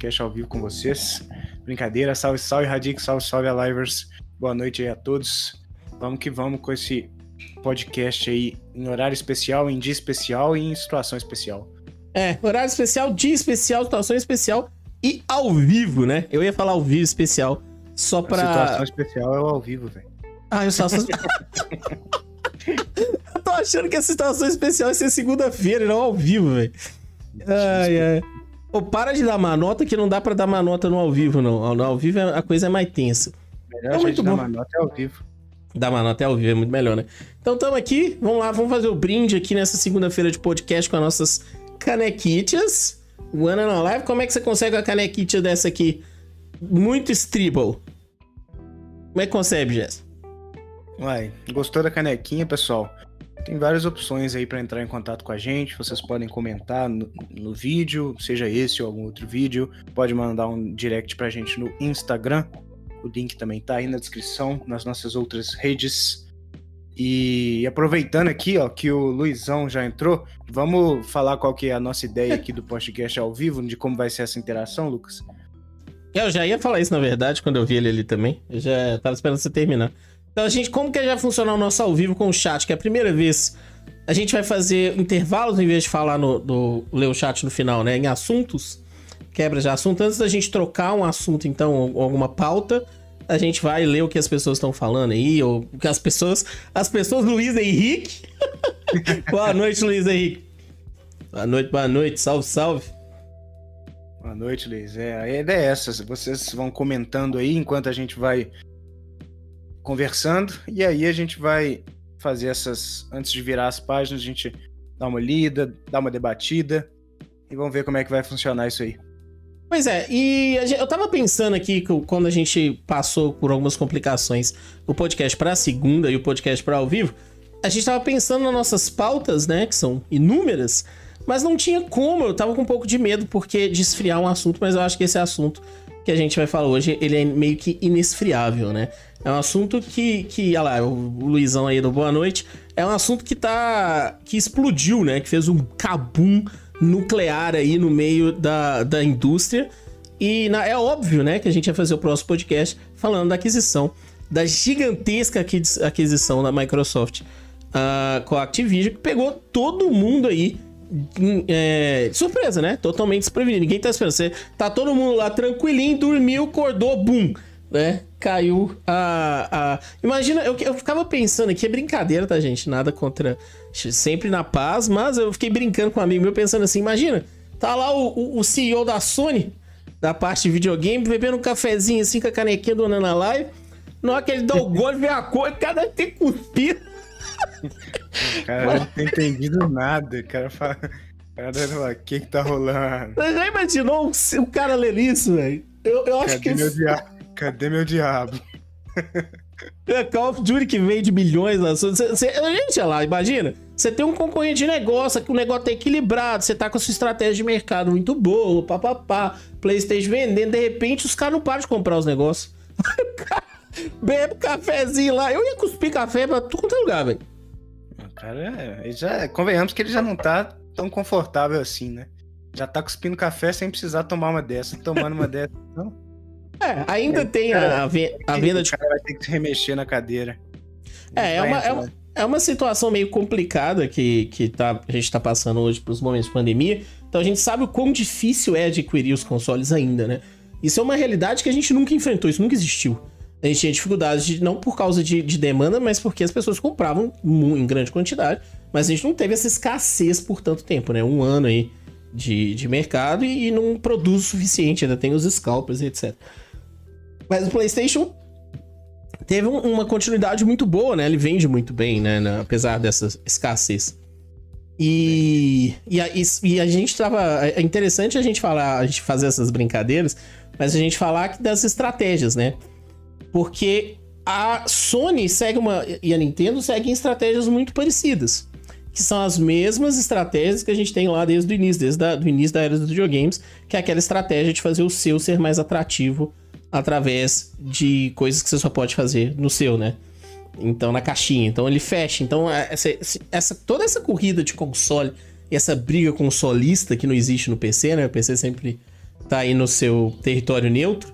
podcast ao vivo com vocês. Brincadeira, salve, salve, Radic, salve, salve, Alivers. Boa noite aí a todos. Vamos que vamos com esse podcast aí em horário especial, em dia especial e em situação especial. É, horário especial, dia especial, situação especial e ao vivo, né? Eu ia falar ao vivo especial, só pra. A situação especial é o ao vivo, velho. Ah, eu só. eu tô achando que a situação especial ia ser segunda-feira, não ao vivo, velho. Ai, ai. Pô, para de dar manota que não dá pra dar manota no ao vivo, não. No ao vivo é, a coisa é mais tensa. Melhor é muito bom. dar manota ao vivo. Dar manota é ao vivo, é muito melhor, né? Então tamo aqui, vamos lá, vamos fazer o brinde aqui nessa segunda-feira de podcast com as nossas canequitas. One on Live, como é que você consegue uma canequita dessa aqui? Muito stribble. Como é que consegue, Jess? Uai, gostou da canequinha, pessoal? Tem várias opções aí para entrar em contato com a gente. Vocês podem comentar no, no, vídeo, seja esse ou algum outro vídeo. Pode mandar um direct pra gente no Instagram. O link também tá aí na descrição, nas nossas outras redes. E aproveitando aqui, ó, que o Luizão já entrou, vamos falar qual que é a nossa ideia aqui do podcast ao vivo, de como vai ser essa interação, Lucas? Eu já ia falar isso, na verdade, quando eu vi ele ali também. Eu já tava esperando você terminar. Então, a gente, como que já funciona o nosso ao vivo com o chat? Que é a primeira vez a gente vai fazer intervalos em vez de falar no, do ler o chat no final, né? Em assuntos, quebra de assunto. Antes da gente trocar um assunto, então, alguma pauta, a gente vai ler o que as pessoas estão falando aí, ou que as pessoas. As pessoas, Luiz Henrique. boa noite, Luiz Henrique. Boa noite, boa noite, salve, salve. Boa noite, Luiz. É, a ideia é essa. Vocês vão comentando aí enquanto a gente vai conversando, e aí a gente vai fazer essas. Antes de virar as páginas, a gente dá uma lida, dá uma debatida e vamos ver como é que vai funcionar isso aí. Pois é, e eu tava pensando aqui que quando a gente passou por algumas complicações, o podcast para segunda e o podcast para ao vivo, a gente tava pensando nas nossas pautas, né, que são inúmeras, mas não tinha como, eu tava com um pouco de medo porque de esfriar um assunto, mas eu acho que esse assunto que a gente vai falar hoje, ele é meio que inesfriável, né? É um assunto que, que olha lá, o Luizão aí do Boa Noite, é um assunto que tá, que explodiu, né, que fez um cabum nuclear aí no meio da, da indústria. E na, é óbvio, né, que a gente vai fazer o próximo podcast falando da aquisição, da gigantesca aquisição da Microsoft uh, com a Activision, que pegou todo mundo aí é, surpresa, né? Totalmente desprevenido. Ninguém tá esperando. Você, tá todo mundo lá tranquilinho, dormiu, acordou, bum, né? Caiu a. a... Imagina, eu, eu ficava pensando aqui, é brincadeira, tá, gente? Nada contra. Sempre na paz, mas eu fiquei brincando com um amigo meu pensando assim: imagina, tá lá o, o, CEO da Sony, da parte de videogame, bebendo um cafezinho assim com a canequinha do Nana Live. Na hora que ele dá o gol, vê a cor, cada tem cuspido. Cara, não tem entendido nada. O cara fala. O que que tá rolando? Você já imaginou o cara ler isso, velho? Eu, eu acho Cadê que. Meu dia... Cadê meu diabo? É Call of Duty que vende milhões lá. Cê, cê, gente, lá, imagina. Você tem um concorrente de negócio, que o negócio tá equilibrado, você tá com a sua estratégia de mercado muito boa, papapá, Playstation vendendo, de repente os caras não param de comprar os negócios. Bebe cafezinho lá. Eu ia cuspir café pra tudo quanto é lugar, velho. Cara, ele já, convenhamos que ele já não tá tão confortável assim, né? Já tá cuspindo café sem precisar tomar uma dessa. Tomando uma dessa, então. É, ainda é, tem cara, a, a, venda de. O cara vai ter que se remexer na cadeira. É, é uma, é, uma, é uma situação meio complicada que, que tá, a gente tá passando hoje pros momentos de pandemia. Então a gente sabe o quão difícil é adquirir os consoles ainda, né? Isso é uma realidade que a gente nunca enfrentou, isso nunca existiu a gente tinha dificuldades de, não por causa de, de, demanda, mas porque as pessoas compravam em grande quantidade. Mas a gente não teve essa escassez por tanto tempo, né? Um ano aí de, de mercado e, e não produz o suficiente, ainda tem os scalpers e etc. Mas o PlayStation teve um, uma continuidade muito boa, né? Ele vende muito bem, né? Apesar dessa escassez. E, e, a, e a gente tava. É interessante a gente falar, a gente fazer essas brincadeiras, mas a gente falar das estratégias, né? Porque a Sony segue uma. e a Nintendo seguem estratégias muito parecidas. Que são as mesmas estratégias que a gente tem lá desde o início, desde o início da era dos videogames, que é aquela estratégia de fazer o seu ser mais atrativo através de coisas que você só pode fazer no seu, né? Então, na caixinha. Então ele fecha. Então, é, essa, essa, toda essa corrida de console e essa briga consolista que não existe no PC, né? O PC sempre tá aí no seu território neutro.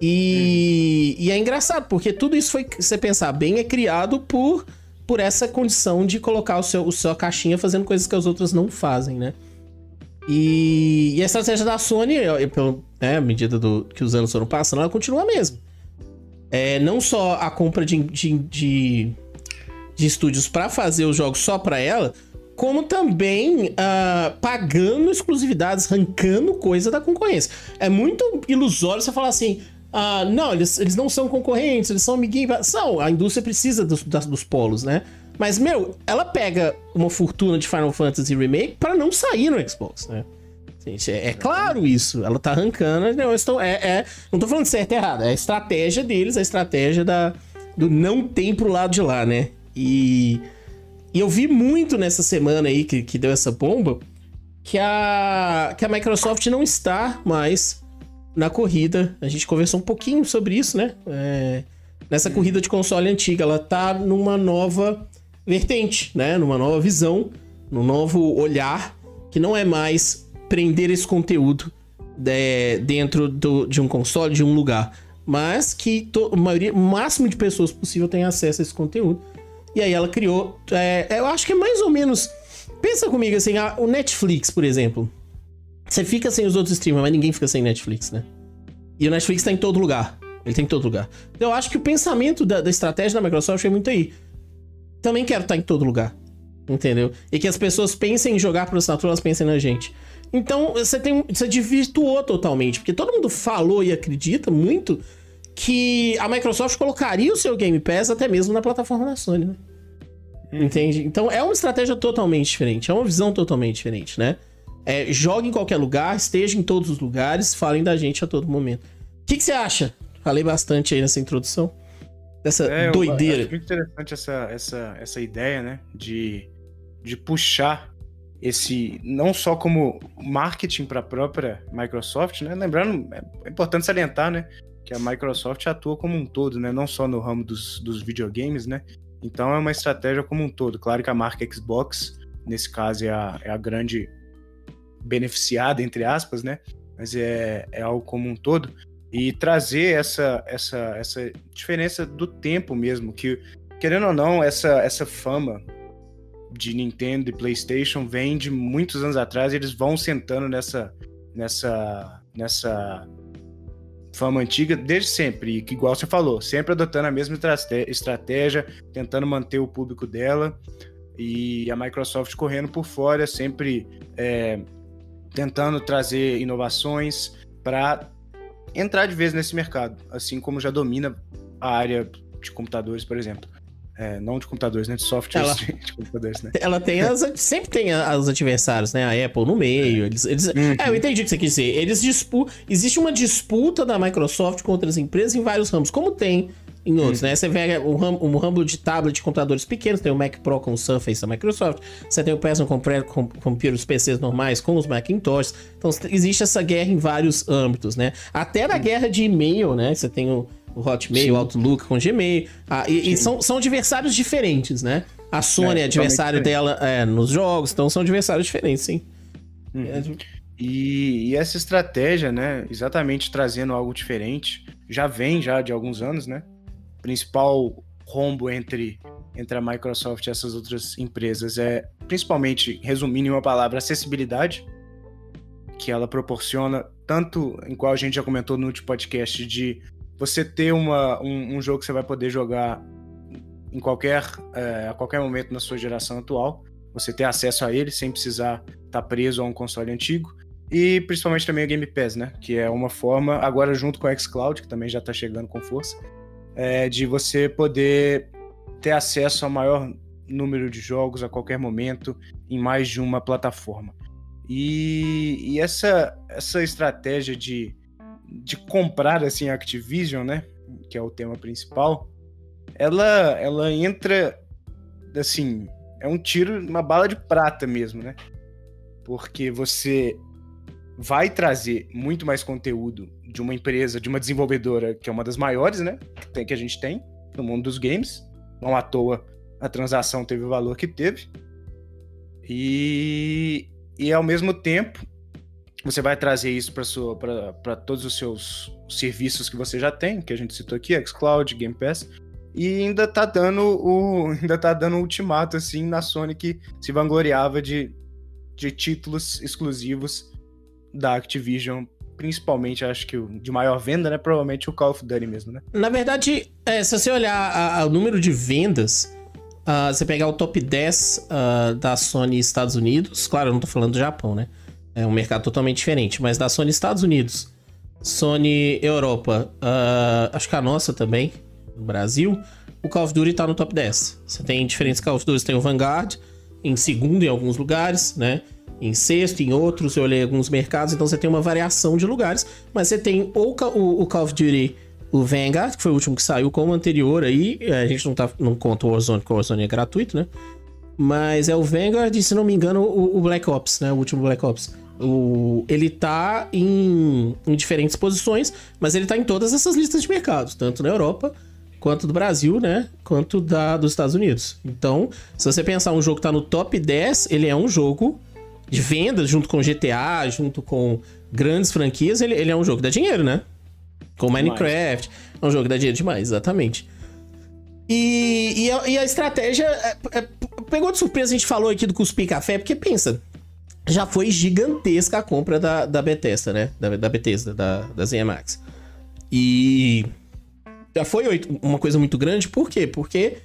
E, uhum. e é engraçado, porque tudo isso foi, se você pensar bem, é criado por, por essa condição de colocar o seu, o sua caixinha fazendo coisas que as outras não fazem, né? E, e a estratégia da Sony, pelo, né, à medida do, que os anos foram passando, ela continua a mesma. É, não só a compra de, de, de, de estúdios para fazer os jogos só para ela, como também uh, pagando exclusividades, arrancando coisa da concorrência. É muito ilusório você falar assim. Uh, não, eles, eles não são concorrentes, eles são amiguinhos. São, a indústria precisa dos, das, dos polos, né? Mas, meu, ela pega uma fortuna de Final Fantasy Remake para não sair no Xbox, né? Gente, é, é, claro isso. Ela tá arrancando. Não, estou, é, é, não tô falando certo e errado. É a estratégia deles, a estratégia da, do não tem pro lado de lá, né? E, e eu vi muito nessa semana aí que, que deu essa bomba que a, que a Microsoft não está mais na corrida. A gente conversou um pouquinho sobre isso, né? É, nessa corrida de console antiga. Ela tá numa nova vertente, né? Numa nova visão, num novo olhar, que não é mais prender esse conteúdo de, dentro do, de um console, de um lugar, mas que to, a maioria, o máximo de pessoas possível tenha acesso a esse conteúdo. E aí ela criou, é, eu acho que é mais ou menos. Pensa comigo assim, a, o Netflix, por exemplo. Você fica sem os outros streamers, mas ninguém fica sem Netflix, né? E o Netflix tá em todo lugar. Ele tem tá em todo lugar. Então eu acho que o pensamento da, da estratégia da Microsoft é muito aí também quero estar em todo lugar. Entendeu? E que as pessoas pensem em jogar por assinatura, elas pensem na gente. Então, você tem. Você desvirtuou totalmente. Porque todo mundo falou e acredita muito que a Microsoft colocaria o seu Game Pass até mesmo na plataforma da Sony, né? Uhum. Entende? Então é uma estratégia totalmente diferente, é uma visão totalmente diferente, né? É, jogue em qualquer lugar, esteja em todos os lugares, falem da gente a todo momento. O que, que você acha? Falei bastante aí nessa introdução dessa é, doideira. Eu acho muito interessante essa, essa, essa ideia, né? De, de puxar esse não só como marketing para a própria Microsoft, né? Lembrando, é importante salientar, né? Que a Microsoft atua como um todo, né? Não só no ramo dos, dos videogames, né? Então é uma estratégia como um todo. Claro que a marca Xbox, nesse caso, é a, é a grande beneficiada, entre aspas, né? Mas é, é algo como um todo e trazer essa, essa, essa diferença do tempo mesmo, que, querendo ou não, essa, essa fama de Nintendo e PlayStation vem de muitos anos atrás e eles vão sentando nessa, nessa, nessa fama antiga desde sempre, e que, igual você falou, sempre adotando a mesma estratégia, tentando manter o público dela, e a Microsoft correndo por fora, sempre é, tentando trazer inovações para entrar de vez nesse mercado, assim como já domina a área de computadores, por exemplo. É, não de computadores, né? De softwares ela, de, computadores, né? Ela tem as, sempre tem os adversários, né? A Apple no meio. É. Eles, eles, uhum. É, eu entendi o que você quis dizer. Eles dispu, existe uma disputa da Microsoft com outras empresas em vários ramos, como tem em outros, uhum. né? Você vê o ramo, o ramo de tablet de computadores pequenos, tem o Mac Pro com o Surface da Microsoft, você tem o Personal Computer com, com, com os PCs normais com os Macintosh. Então existe essa guerra em vários âmbitos, né? Até na uhum. guerra de e-mail, né? Você tem o, o Hotmail, o Outlook com Gmail. Ah, e, e são, são adversários diferentes, né? A Sony é, é adversário dela é, nos jogos, então são adversários diferentes, sim. Uhum. É, e, e, essa estratégia, né, exatamente trazendo algo diferente, já vem já de alguns anos, né? Principal rombo entre, entre a Microsoft e essas outras empresas é, principalmente, resumindo em uma palavra, acessibilidade, que ela proporciona, tanto em qual a gente já comentou no último podcast, de você ter uma, um, um jogo que você vai poder jogar em qualquer, é, a qualquer momento na sua geração atual, você ter acesso a ele sem precisar estar tá preso a um console antigo. E principalmente também o Game Pass, né? Que é uma forma, agora junto com o xCloud, que também já está chegando com força, é, de você poder ter acesso ao maior número de jogos a qualquer momento em mais de uma plataforma. E, e essa, essa estratégia de, de comprar assim a Activision, né, que é o tema principal, ela, ela entra assim, é um tiro, uma bala de prata mesmo, né? Porque você vai trazer muito mais conteúdo de uma empresa, de uma desenvolvedora que é uma das maiores, né? Que, a gente tem no mundo dos games. Não à toa a transação teve o valor que teve. E, e ao mesmo tempo, você vai trazer isso para todos os seus serviços que você já tem, que a gente citou aqui, xCloud, Game Pass, e ainda tá dando o ainda tá dando ultimato assim na Sony que se vangloriava de, de títulos exclusivos da Activision, principalmente acho que de maior venda, né, provavelmente o Call of Duty mesmo, né? Na verdade, é, se você olhar o número de vendas, uh, você pegar o top 10 uh, ah, da Sony Estados Unidos, claro, eu não tô falando do Japão, né? É um mercado totalmente diferente, mas da Sony Estados Unidos, Sony Europa, uh, acho que a nossa também, no Brasil, o Call of Duty tá no top 10. Você tem diferentes Call of Duty, tem o Vanguard em segundo em alguns lugares, né? Em sexto, em outros, eu olhei alguns mercados, então você tem uma variação de lugares, mas você tem ou o, o Call of Duty, o Vanguard, que foi o último que saiu, como o anterior aí, a gente não, tá, não conta o Warzone, porque o Warzone é gratuito, né? Mas é o Vanguard e, se não me engano, o, o Black Ops, né? O último Black Ops. O, ele tá em, em diferentes posições, mas ele tá em todas essas listas de mercados, tanto na Europa quanto do Brasil, né? Quanto da, dos Estados Unidos. Então, se você pensar um jogo que tá no top 10, ele é um jogo de vendas, junto com GTA, junto com grandes franquias, ele, ele é um jogo que dá dinheiro, né? Com Minecraft. É um jogo que dá dinheiro demais, exatamente. E, e, a, e a estratégia. É, é, pegou de surpresa, a gente falou aqui do Cuspir Café, porque pensa, já foi gigantesca a compra da, da Bethesda, né? Da, da Bethesda, da, da ZMAX. E já foi uma coisa muito grande, por quê? Porque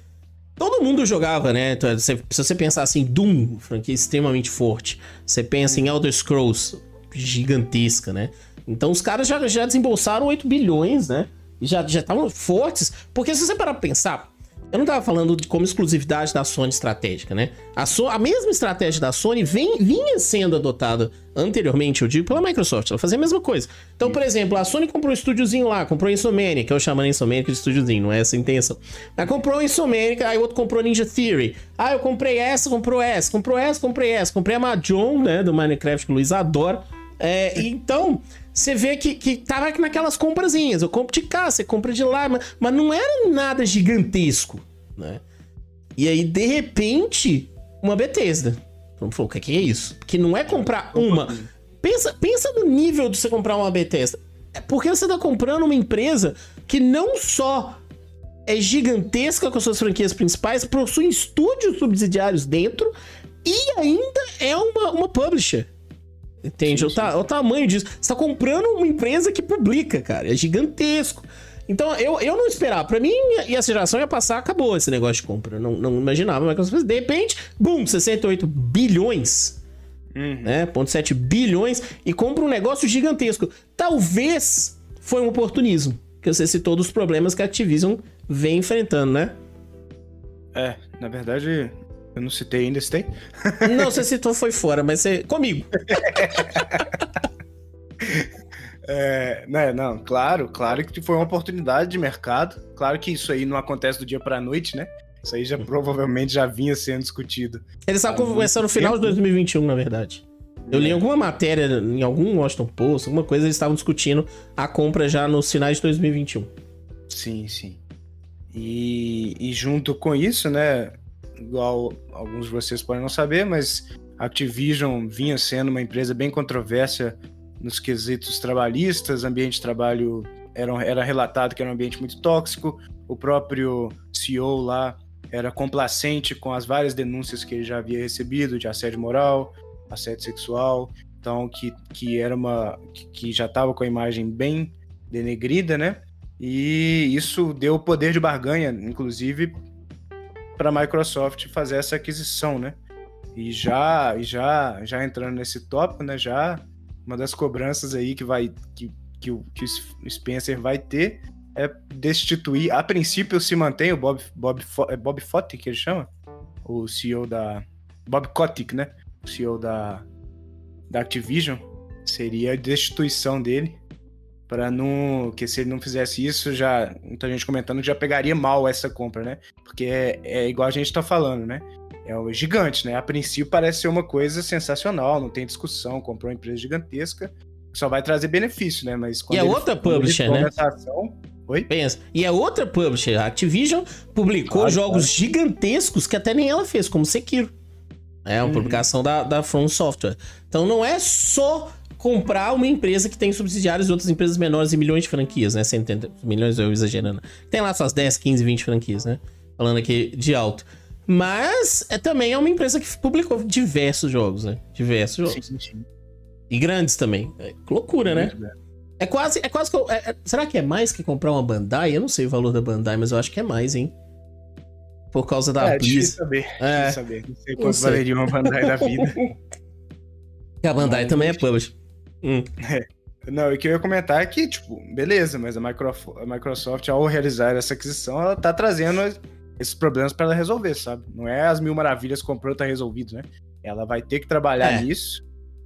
todo mundo jogava, né? Se você pensar assim, Doom, franquia extremamente forte. Você pensa em Elder Scrolls, gigantesca, né? Então os caras já, já desembolsaram 8 bilhões, né? E já estavam fortes. Porque se você parar pra pensar, eu não tava falando de como exclusividade da Sony estratégica, né? A, so a mesma estratégia da Sony vem, vinha sendo adotada anteriormente, eu digo, pela Microsoft. Ela fazia a mesma coisa. Então, por exemplo, a Sony comprou um estúdiozinho lá, comprou a Insomnia, que eu chamo a Insomnia de estúdiozinho, não é essa a intenção. Mas comprou a Insomnia, aí o outro comprou Ninja Theory. Ah, eu comprei essa, comprou essa, comprou essa, comprei essa. Comprei a Mahjong, né, do Minecraft, que o Luiz adora. É, então, você vê que, que tava naquelas comprazinhas. Eu compro de cá, você compra de lá, mas, mas não era nada gigantesco, né? E aí, de repente, uma Bethesda. Vamos falar, o que é isso? Que não é comprar uma. Pensa, pensa no nível de você comprar uma Bethesda. É porque você tá comprando uma empresa que não só é gigantesca com suas franquias principais, possui estúdios subsidiários dentro e ainda é uma, uma publisher. Entende? Sim, sim. O, o, tamanho disso. Você tá comprando uma empresa que publica, cara. É gigantesco. Então, eu, eu não esperava. Pra mim, e essa geração ia passar, acabou esse negócio de compra. Não, não imaginava Microsoft. De repente, bum, 68 bilhões. Uhum. Né? 0,7 bilhões. E compra um negócio gigantesco. Talvez foi um oportunismo. Que você citou dos problemas que a Activision vem enfrentando, né? É, na verdade, eu não citei ainda, citei? Não, você citou foi fora, mas você. comigo. É, né, não, claro, claro que foi uma oportunidade de mercado. Claro que isso aí não acontece do dia para a noite, né? Isso aí já uhum. provavelmente já vinha sendo discutido. Eles estavam conversando no final de 2021, na verdade. Eu li é. alguma matéria em algum Washington Post, alguma coisa, eles estavam discutindo a compra já nos finais de 2021. Sim, sim. E, e junto com isso, né, igual alguns de vocês podem não saber, mas a Activision vinha sendo uma empresa bem controversa nos quesitos trabalhistas, ambiente de trabalho era, era relatado que era um ambiente muito tóxico, o próprio CEO lá era complacente com as várias denúncias que ele já havia recebido de assédio moral, assédio sexual, então que, que era uma que já estava com a imagem bem denegrida, né? E isso deu poder de barganha, inclusive para a Microsoft fazer essa aquisição, né? E já, já, já entrando nesse tópico, né? Já uma das cobranças aí que vai que, que, o, que o Spencer vai ter é destituir. A princípio se mantém o Bob Bob é Bob Fotick que ele chama, o CEO da Bob Kotick, né? O CEO da da Activision seria a destituição dele para não que se ele não fizesse isso já muita gente comentando que já pegaria mal essa compra, né? Porque é, é igual a gente tá falando, né? É o gigante, né? A princípio parece ser uma coisa sensacional, não tem discussão, comprou uma empresa gigantesca, só vai trazer benefício, né? Mas quando e é outra publisher, né? Ação, Oi? Pensa. E é outra publisher. A Activision publicou claro, jogos claro. gigantescos que até nem ela fez, como Sekiro. É uma uhum. publicação da, da From Software. Então não é só comprar uma empresa que tem subsidiários de outras empresas menores e milhões de franquias, né? 180 milhões, eu exagerando. Tem lá suas 10, 15, 20 franquias, né? Falando aqui de alto. Mas é, também é uma empresa que publicou diversos jogos, né? Diversos jogos. Sim, sim. E grandes também. É loucura, né? É quase. É quase. É, é, será que é mais que comprar uma Bandai? Eu não sei o valor da Bandai, mas eu acho que é mais, hein? Por causa da é, Blizz. saber. É, saber. Não sei quanto valeria uma Bandai da vida. E a Bandai mas, também é publisher. Hum. É. Não, o que eu ia comentar é que, tipo, beleza, mas a Microsoft, ao realizar essa aquisição, ela tá trazendo esses problemas para ela resolver, sabe? Não é as mil maravilhas comprou tá resolvido, né? Ela vai ter que trabalhar é. nisso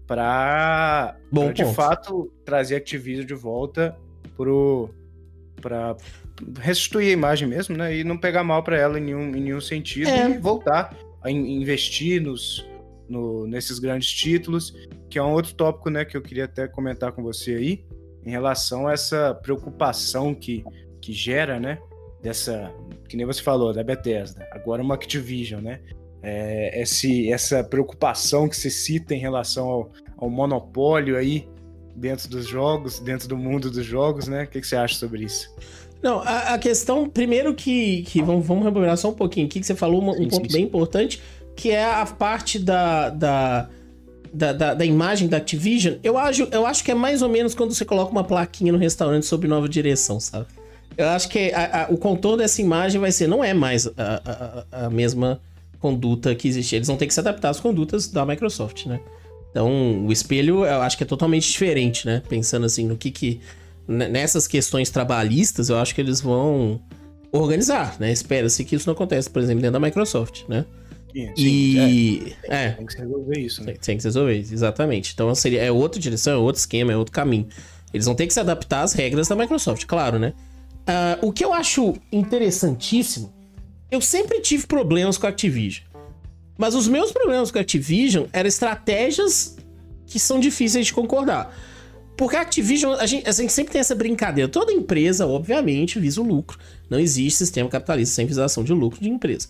para de fato trazer Activision de volta pro para restituir a imagem mesmo, né? E não pegar mal para ela em nenhum, em nenhum sentido é. e voltar a investir nos no, nesses grandes títulos, que é um outro tópico, né, que eu queria até comentar com você aí, em relação a essa preocupação que, que gera, né, dessa, que nem você falou, da Bethesda, agora uma Activision, né, é, esse, essa preocupação que se cita em relação ao, ao monopólio aí dentro dos jogos, dentro do mundo dos jogos, né, o que, que você acha sobre isso? Não, a, a, questão, primeiro que, que vamos, vamos rebobinar só um pouquinho. Aqui, que você falou um, um sim, ponto sim, bem importante, que é a parte da, da, da, da, da imagem da Activision, eu acho, eu acho que é mais ou menos quando você coloca uma plaquinha no restaurante sobre nova direção, sabe? Eu acho que a, a, o contorno dessa imagem vai ser, não é mais a, a, a, mesma conduta que existe. Eles vão ter que se adaptar às condutas da Microsoft, né? Então, o espelho eu acho que é totalmente diferente, né? Pensando assim, no que que. Nessas questões trabalhistas, eu acho que eles vão organizar, né? Espera-se que isso não aconteça, por exemplo, dentro da Microsoft, né? Sim, e. É, tem, é, tem que resolver isso, né? Tem, tem, que resolver isso, exatamente. Então seria, é outra direção, é outro esquema, é outro caminho. Eles vão ter que se adaptar às regras da Microsoft, claro, né? Uh, o que eu acho interessantíssimo, eu sempre tive problemas com a Activision. Mas os meus problemas com a Activision eram estratégias que são difíceis de concordar. Porque a Activision, a gente, a gente, sempre tem essa brincadeira. Toda empresa, obviamente, visa o lucro. Não existe sistema capitalista sem visação de lucro de empresa.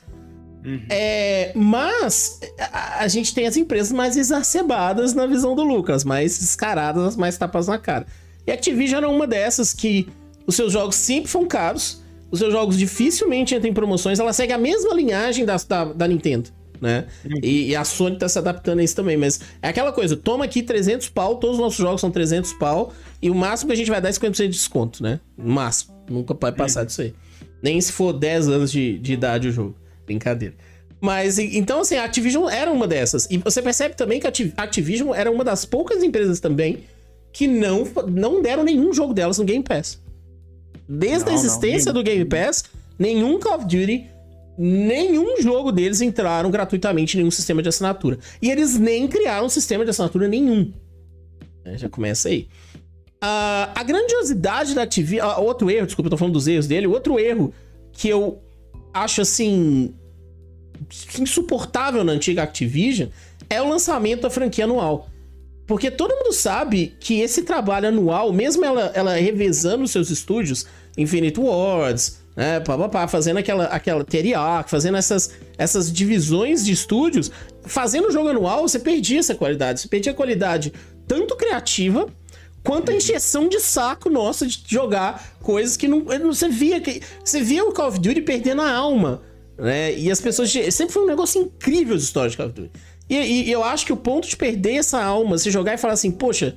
Uhum. É, mas a, a, gente tem as empresas mais exacerbadas na visão do Lucas, mais descaradas, mais tapas na cara. E a Activision era uma dessas que os seus jogos sempre são caros, os seus jogos dificilmente entram em promoções, ela segue a mesma linhagem da, da, da Nintendo. Né? Uhum. E, e, a Sony tá se adaptando a isso também, mas é aquela coisa, toma aqui 300 pau, todos os nossos jogos são 300 pau, e o máximo que a gente vai dar é 50% de desconto, né? Máximo, nunca pode passar uhum. disso aí. Nem se for 10 anos de, de idade o jogo. Brincadeira. Mas, então, assim, a Activision era uma dessas. E você percebe também que a Activision era uma das poucas empresas também que não, não deram nenhum jogo delas no Game Pass. Desde não, a existência não, do Game Pass, nenhum Call of Duty, nenhum jogo deles entraram gratuitamente em nenhum sistema de assinatura. E eles nem criaram um sistema de assinatura nenhum. É, já começa aí. Uh, a grandiosidade da Activision. Uh, outro erro, desculpa, eu tô falando dos erros dele. Outro erro que eu acho assim insuportável na antiga Activision é o lançamento da franquia anual. Porque todo mundo sabe que esse trabalho anual, mesmo ela, ela revezando os seus estúdios, Infinite Words, né, pá, pá, pá, fazendo aquela, aquela Teriac, fazendo essas, essas divisões de estúdios, fazendo o jogo anual, você perdia essa qualidade. Você perdia a qualidade tanto criativa, quanto a encheção de saco nossa de jogar coisas que não. Você via que. Você via o Call of Duty perdendo a alma né? E as pessoas. Sempre foi um negócio incrível de história de Call of Duty. E, e, eu acho que o ponto de perder essa alma, se jogar e falar assim, poxa,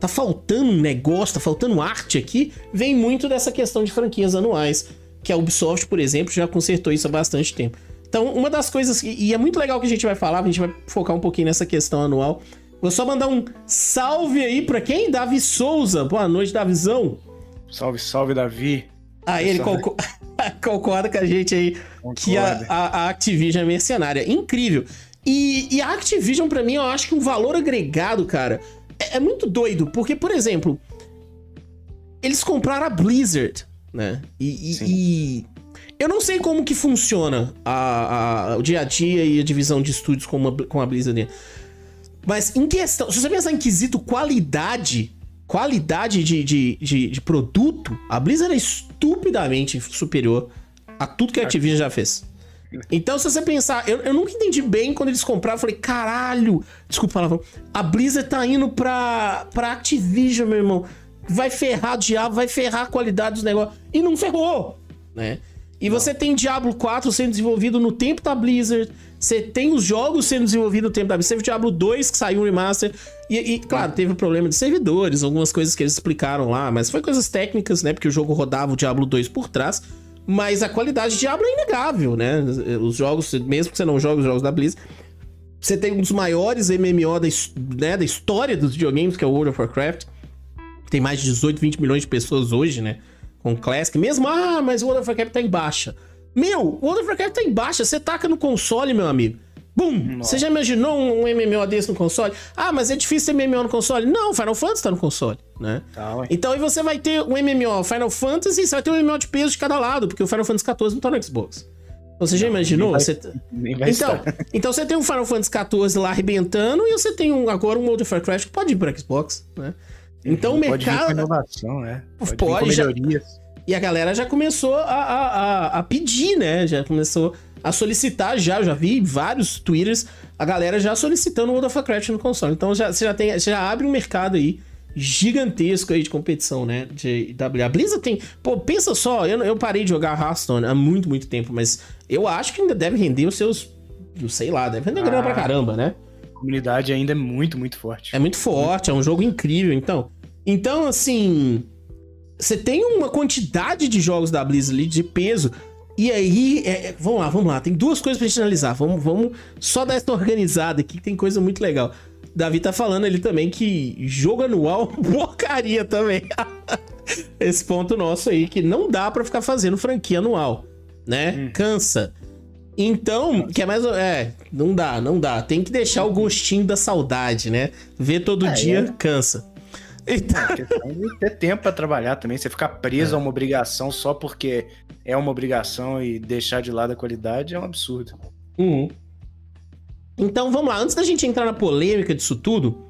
tá faltando um negócio, tá faltando arte aqui, vem muito dessa questão de franquias anuais. Que a Ubisoft, por exemplo, já consertou isso há bastante tempo. Então, uma das coisas. E é muito legal que a gente vai falar, a gente vai focar um pouquinho nessa questão anual. Vou só mandar um salve aí pra quem? Davi Souza. Boa noite, Davizão. Salve, salve, Davi. Ah, ele concorda, concorda com a gente aí concorda. que a, a, a, Activision é mercenária. Incrível. E, e a Activision, para mim, eu acho que um valor agregado, cara, é, é, muito doido. Porque, por exemplo, eles compraram a Blizzard, né? E, e, e eu não sei como que funciona a, a, o dia a dia e a divisão de estúdios com, a, com a Blizzard. Mas em questão, se você pensar em quesito qualidade, qualidade de, de, de, de, produto, a Blizzard é estupidamente superior a tudo que a Activision já fez. Então, se você pensar, eu, eu nunca entendi bem quando eles compraram. Eu falei, caralho, desculpa falar, a Blizzard tá indo pra, pra Activision, meu irmão. Vai ferrar o diabo, vai ferrar a qualidade dos negócios. E não ferrou, né? E não. você tem Diablo 4 sendo desenvolvido no tempo da Blizzard. Você tem os jogos sendo desenvolvidos no tempo da Blizzard. Teve o Diablo 2 que saiu um remaster. E, e claro, teve o problema de servidores, algumas coisas que eles explicaram lá, mas foi coisas técnicas, né? Porque o jogo rodava o Diablo 2 por trás. Mas a qualidade de Diablo é inegável, né? Os jogos, mesmo que você não jogue os jogos da Blizzard, você tem um dos maiores MMO da, né, da história dos videogames, que é o World of Warcraft. Tem mais de 18, 20 milhões de pessoas hoje, né? Com Classic. Mesmo, ah, mas o World of Warcraft tá em baixa. Meu, o World of Warcraft tá em baixa. Você taca no console, meu amigo. Bum! Você já imaginou um, um MMO desse no console? Ah, mas é difícil ter MMO no console? Não, Final Fantasy tá no console, né? Tá, então aí você vai ter um MMO Final Fantasy e você vai ter um MMO de peso de cada lado, porque o Final Fantasy XIV não tá no Xbox. Você já imaginou? Vai, você... nem vai então, então você tem um Final Fantasy XIV lá arrebentando e você tem um, agora um World of Warcraft que pode ir para Xbox, né? Então o mercado. Pode vir com inovação, né? Pode, pode já... E a galera já começou a, a, a, a pedir, né? Já começou a solicitar já, eu já vi vários twitters, a galera já solicitando o World of Warcraft no console. Então já, você já tem, você já abre um mercado aí gigantesco aí de competição, né? De W. A Blizzard tem. Pô, pensa só, eu, eu parei de jogar Hearthstone há muito, muito tempo, mas eu acho que ainda deve render os seus. Sei lá, deve render ah, grana pra caramba, né? A comunidade ainda é muito, muito forte. É muito forte, é um jogo incrível, então. Então, assim. Você tem uma quantidade de jogos da Blizzard ali de peso. E aí, é, é, vamos lá, vamos lá. Tem duas coisas pra gente analisar. Vamos, vamos só dar essa organizada aqui, que tem coisa muito legal. Davi tá falando ali também que jogo anual, porcaria também. Esse ponto nosso aí, que não dá para ficar fazendo franquia anual, né? Hum. Cansa. Então, que é mais. É, não dá, não dá. Tem que deixar o gostinho da saudade, né? Ver todo é, dia é. cansa. Então... É ter tempo para trabalhar também. Você ficar preso é. a uma obrigação só porque é uma obrigação e deixar de lado a qualidade é um absurdo. Uhum. Então vamos lá, antes da gente entrar na polêmica disso tudo,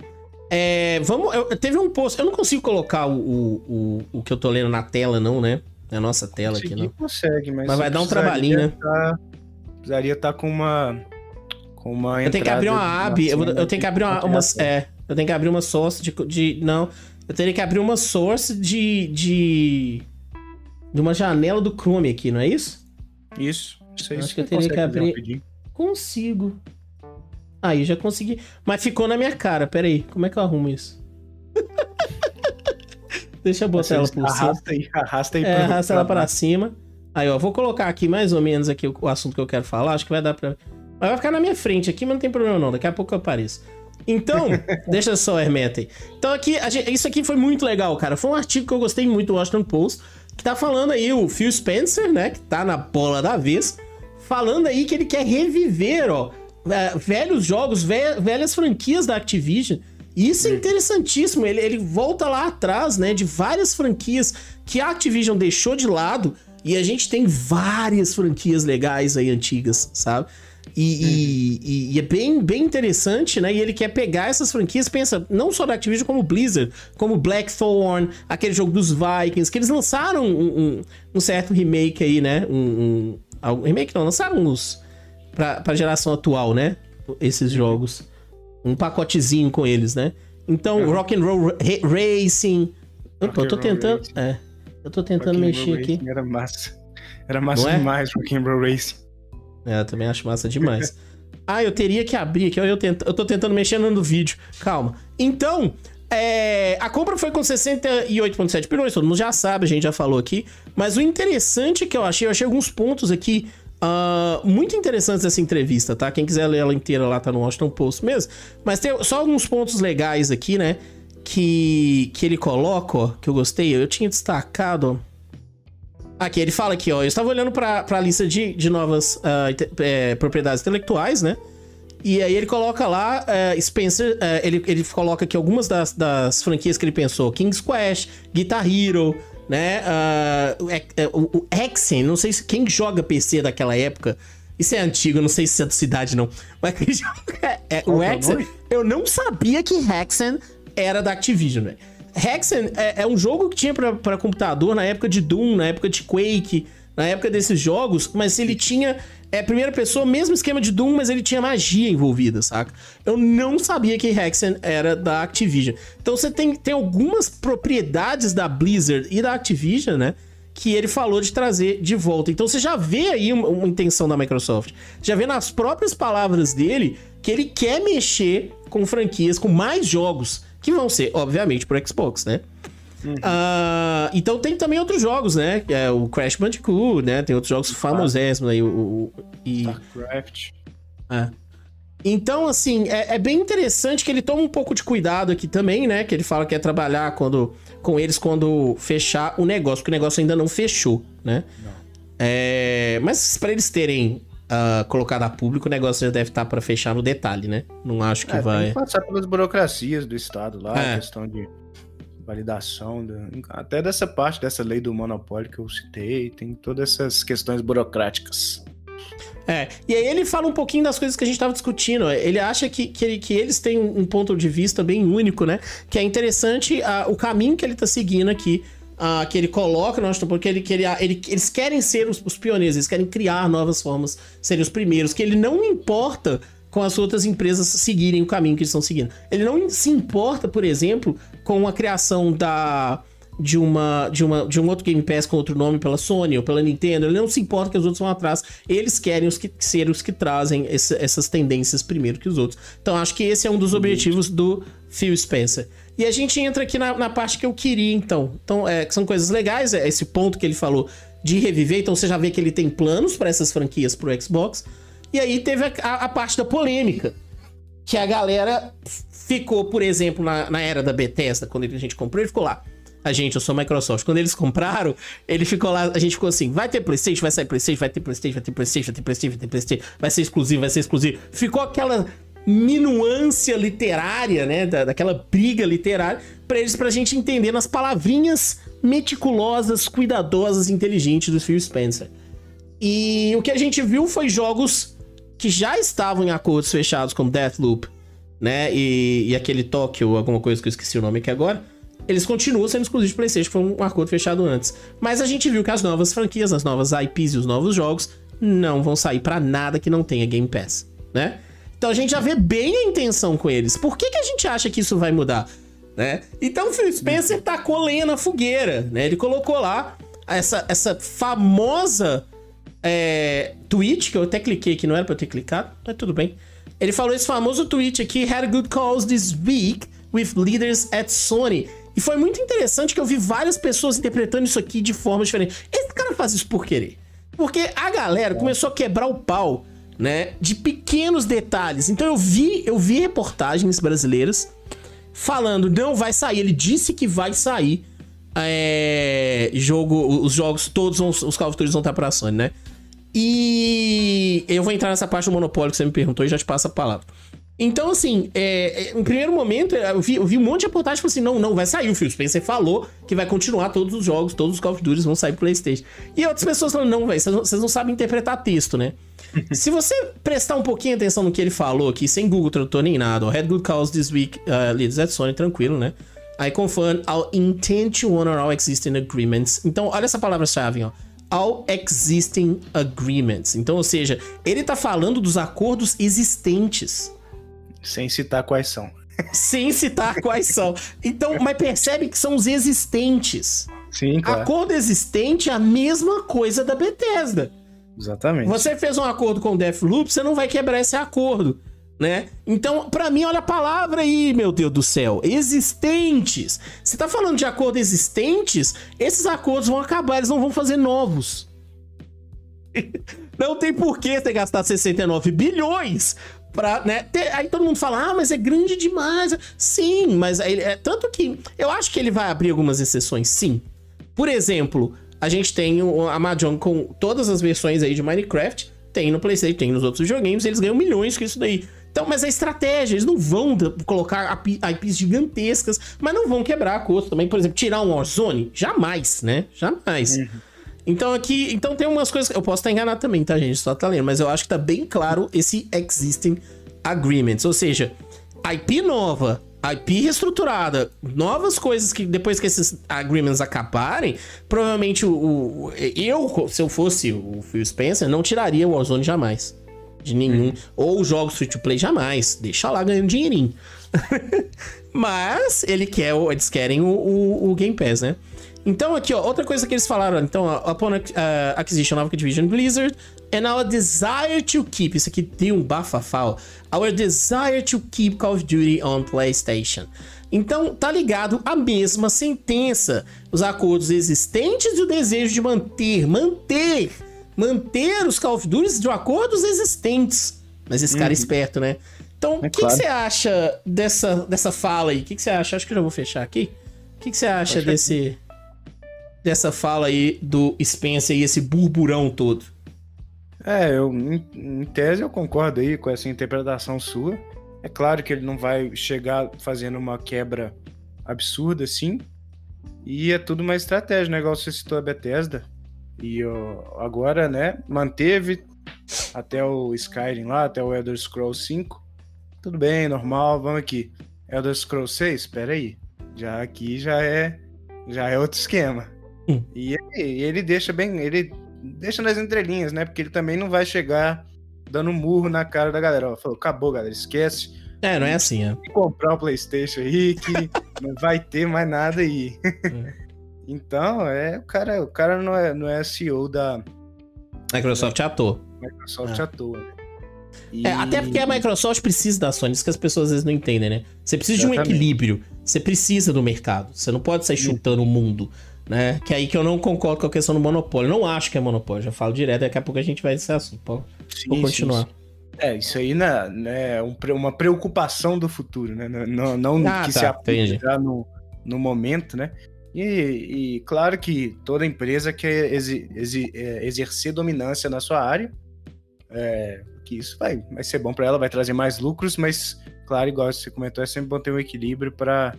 é, vamos. Eu, teve um post. Eu não consigo colocar o, o, o, o, que eu tô lendo na tela, não, né? Na nossa tela aqui, não. consegue, mas. Mas vai dar um trabalhinho, né? Tá, precisaria estar tá com uma. Com uma eu tenho que abrir uma aba. Eu, eu, tenho que abrir uma. uma é, eu tenho que abrir uma source de. de não. Eu teria que abrir uma source de. de. De uma janela do Chrome aqui, não é isso? Isso. Isso Acho que eu teria que abrir. Consigo. Aí já consegui. Mas ficou na minha cara. Pera aí, como é que eu arrumo isso? Deixa eu botar ela por cima. Arrasta aí, arrasta aí. É, arrasta ela para cima. Aí, ó, vou colocar aqui mais ou menos aqui o, o, assunto que eu quero falar. Acho que vai dar pra... Mas vai ficar na minha frente aqui, mas não tem problema não. Daqui a pouco eu apareço. Então, deixa só, Hermeta aí. Então aqui, gente, isso aqui foi muito legal, cara. Foi um artigo que eu gostei muito do Washington Post, que tá falando aí o Phil Spencer, né, que tá na bola da vez, falando aí que ele quer reviver, ó, é, velhos jogos, velhas franquias da Activision. E isso é interessantíssimo. Ele, ele volta lá atrás, né? De várias franquias que a Activision deixou de lado. E a gente tem várias franquias legais aí antigas, sabe? E, e, e, é bem, bem interessante, né? E ele quer pegar essas franquias, pensa não só da Activision, como Blizzard, como Blackthorn, aquele jogo dos Vikings, que eles lançaram um, um, um certo remake aí, né? Um, um, remake não, lançaram uns pra, pra geração atual, né? Esses jogos. Um pacotezinho com eles, né? Então, uhum. Rock and Roll Racing. Eu tô, tô tentando. É. Eu tô tentando mexer aqui. Era massa. Era massa é? demais, Rock and Roll Racing. É, eu também acho massa demais. ah, eu teria que abrir aqui. Eu, eu, tento, eu tô tentando mexer no vídeo. Calma. Então, é, a compra foi com 68,7 bilhões, todo mundo já sabe, a gente já falou aqui. Mas o interessante que eu achei, eu achei alguns pontos aqui Uh, muito interessantes essa entrevista, tá? Quem quiser ler ela inteira lá tá no Washington Post mesmo. Mas tem só alguns pontos legais aqui, né? Que, que ele coloca, ó, que eu gostei. Eu tinha destacado. Aqui, ele fala aqui, ó. Eu estava olhando para a lista de, de novas uh, é, propriedades intelectuais, né? E aí ele coloca lá, uh, Spencer, uh, ele, ele coloca aqui algumas das, das franquias que ele pensou: King's Quest, Guitar Hero, né? Uh, o, o Hexen, não sei se quem joga PC daquela época. Isso é antigo, não sei se é da cidade não. Mas quem joga, é, o Hexen, eu não sabia que Hexen era da Activision, velho. Hexen é, é, um jogo que tinha para computador na época de Doom, na época de Quake, na época desses jogos, mas ele tinha é primeira pessoa, mesmo esquema de Doom, mas ele tinha magia envolvida, saca? Eu não sabia que Hexen era da Activision. Então você tem, tem algumas propriedades da Blizzard e da Activision, né? Que ele falou de trazer de volta. Então você já vê aí uma, uma intenção da Microsoft. Já vê nas próprias palavras dele que ele quer mexer com franquias, com mais jogos, que vão ser, obviamente, pro Xbox, né? Uhum. Uh, então tem também outros jogos, né? É o Crash Bandicoot, né? Tem outros jogos famosíssimos aí. O, o, e... StarCraft. É. Então, assim, é, é, bem interessante que ele toma um pouco de cuidado aqui também, né? Que ele fala que é trabalhar quando, com eles quando fechar o negócio, porque o negócio ainda não fechou, né? Não. É, mas para eles terem uh, colocado a público, o negócio já deve estar tá para fechar no detalhe, né? Não acho que é, vai. Tem que passar pelas burocracias do Estado lá, é. questão de validação, até dessa parte dessa lei do monopólio que eu citei, tem todas essas questões burocráticas. É, e aí ele fala um pouquinho das coisas que a gente estava discutindo. Ele acha que, que, que, eles têm um ponto de vista bem único, né? Que é interessante uh, o caminho que ele está seguindo aqui. Uh, que ele coloca, nós, porque ele, que ele, ele, eles querem ser os, os pioneiros, eles querem criar novas formas, serem os primeiros, que ele não importa com as outras empresas seguirem o caminho que eles estão seguindo. Ele não se importa, por exemplo, com a criação da de uma de uma de um outro Game Pass com outro nome pela Sony ou pela Nintendo. Ele não se importa que os outros vão atrás. Eles querem os que ser os que trazem esse, essas tendências primeiro que os outros. Então acho que esse é um dos objetivos do Phil Spencer. E a gente entra aqui na, na parte que eu queria, então. Então, é, são coisas legais, é esse ponto que ele falou de reviver. Então você já vê que ele tem planos para essas franquias pro Xbox. E aí teve a, a, a, parte da polêmica. Que a galera ficou, por exemplo, na, na era da Bethesda, quando a gente comprou, ele ficou lá. A gente, eu sou Microsoft. Quando eles compraram, ele ficou lá, a gente ficou assim: vai ter PlayStation, vai sair PlayStation, vai ter PlayStation, vai ter PlayStation, vai ter PlayStation, vai ter PlayStation, vai ser exclusivo, vai ser exclusivo. Ficou aquela minuância literária, né? Da, daquela briga literária, para eles, pra gente entender nas palavrinhas meticulosas, cuidadosas, inteligentes do Phil Spencer. E o que a gente viu foi jogos que já estavam em acordos fechados como Deathloop, né? E, e aquele Tokyo, alguma coisa que eu esqueci o nome aqui agora. Eles continuam sendo exclusivos de PlayStation, foi um acordo fechado antes. Mas a gente viu que as novas franquias, as novas IPs e os novos jogos não vão sair para nada que não tenha Game Pass, né? Então a gente já vê bem a intenção com eles. Por que, que a gente acha que isso vai mudar? Né? Então o Phil Spencer tacou lenha na fogueira, né? Ele colocou lá essa, essa famosa é, tweet, que eu até cliquei aqui, não era pra eu ter clicado, mas tudo bem. Ele falou esse famoso tweet aqui: Had good calls this week with leaders at Sony. E foi muito interessante que eu vi várias pessoas interpretando isso aqui de formas diferentes. Esse cara faz isso por querer. Porque a galera começou a quebrar o pau, né? De pequenos detalhes. Então eu vi, eu vi reportagens brasileiras falando, não vai sair. Ele disse que vai sair. É, jogo, os jogos todos, vão, os Call of Duty vão estar pra Sony, né? E eu vou entrar nessa parte do monopólio que você me perguntou e já te passo a palavra. Então, assim, é, em primeiro momento, eu vi, eu vi um monte de reportagem falei assim: não, não, vai sair o Phil Spencer falou que vai continuar todos os jogos, todos os Call of Duty vão sair pro PlayStation. E outras pessoas falando: não, velho, vocês não sabem interpretar texto, né? Se você prestar um pouquinho atenção no que ele falou aqui, sem Google Tradutor nem nada, o Head Good Calls This Week uh, leads at Sony, tranquilo, né? I confirm I'll intend to honor all existing agreements. Então, olha essa palavra-chave, ó all existing agreements. Então, ou seja, ele tá falando dos acordos existentes. Sem citar quais são. Sem citar quais são. Então, mas percebe que são os existentes. Sim, claro. Acordo existente é a mesma coisa da Bethesda. Exatamente. Você fez um acordo com o Deathloop, você não vai quebrar esse acordo né? Então, para mim, olha a palavra aí, meu Deus do céu, existentes. Você tá falando de acordos existentes, esses acordos vão acabar, eles não vão fazer novos. não tem por que ter gastado 69 bilhões pra, né? Ter, aí todo mundo fala, ah, mas é grande demais. Sim, mas é tanto que eu acho que ele vai abrir algumas exceções, sim. Por exemplo, a gente tem a Mahjong com todas as versões aí de Minecraft, tem no PlayStation, tem nos outros joguinhos, eles ganham milhões com isso daí. Então, mas é estratégia, eles não vão colocar IPs gigantescas, mas não vão quebrar a costa também. Por exemplo, tirar um Warzone? Jamais, né? Jamais. Uhum. Então aqui, então tem umas coisas eu posso estar enganado também, tá, gente? Só tá lendo, mas eu acho que tá bem claro esse existing agreements, ou seja, IP nova, IP reestruturada, novas coisas que depois que esses agreements acabarem, provavelmente o, o eu, se eu fosse o Phil Spencer, não tiraria o Warzone jamais. De nenhum. Uhum. Ou os jogos free to play jamais. Deixa lá ganhando dinheirinho. Mas ele quer, eles querem o, o, o, Game Pass, né? Então, aqui, ó, outra coisa que eles falaram. Então, upon uh, acquisition of Activision Blizzard and our desire to keep. Isso aqui tem um bafafal. Our desire to keep Call of Duty on PlayStation. Então, tá ligado a mesma sentença. Os acordos existentes e o desejo de manter, manter, manter os Call of Duty de acordos existentes. Mas esse cara é uhum. esperto, né? Então, o é que, claro. que, você acha dessa, dessa fala aí? O que, que, você acha? Acho que eu já vou fechar aqui. O que, que você acha desse, dessa fala aí do Spencer e esse burburão todo? É, eu, em, em, tese eu concordo aí com essa interpretação sua. É claro que ele não vai chegar fazendo uma quebra absurda assim. E é tudo uma estratégia, né? Igual você citou a Bethesda. E ó, agora, né, manteve até o Skyrim lá, até o Elder Scrolls 5. Tudo bem, normal, vamos aqui. Elder Scrolls 6, espera aí. Já aqui já é já é outro esquema. Hum. E ele, ele deixa bem, ele deixa nas entrelinhas, né? Porque ele também não vai chegar dando murro na cara da galera. Ó, falou, acabou, galera, esquece. É, não é assim, é. Comprar o PlayStation aí, que não vai ter mais nada aí. É. então, é, o cara, o cara não é, não é CEO da. Microsoft à toa. Microsoft é. à toa, né? E... É, até porque a Microsoft precisa da Sony, isso que as pessoas às vezes não entendem, né? Você precisa Exatamente. de um equilíbrio. Você precisa do mercado. Você não pode sair chutando o mundo né? Que é aí que eu não concordo com a questão do monopólio. Não acho que é monopólio, já falo direto, daqui a pouco a gente vai nesse assunto. Pô, sim, vou continuar. Sim, sim. É, isso aí né, né, é uma preocupação do futuro, né? Não, não ah, que tá, se aplica no, no momento, né? E, e, claro que toda empresa quer exi, exi, é, exercer dominância na sua área, é, que isso vai, vai ser bom para ela, vai trazer mais lucros, mas, claro, igual você comentou, é sempre bom ter um equilíbrio para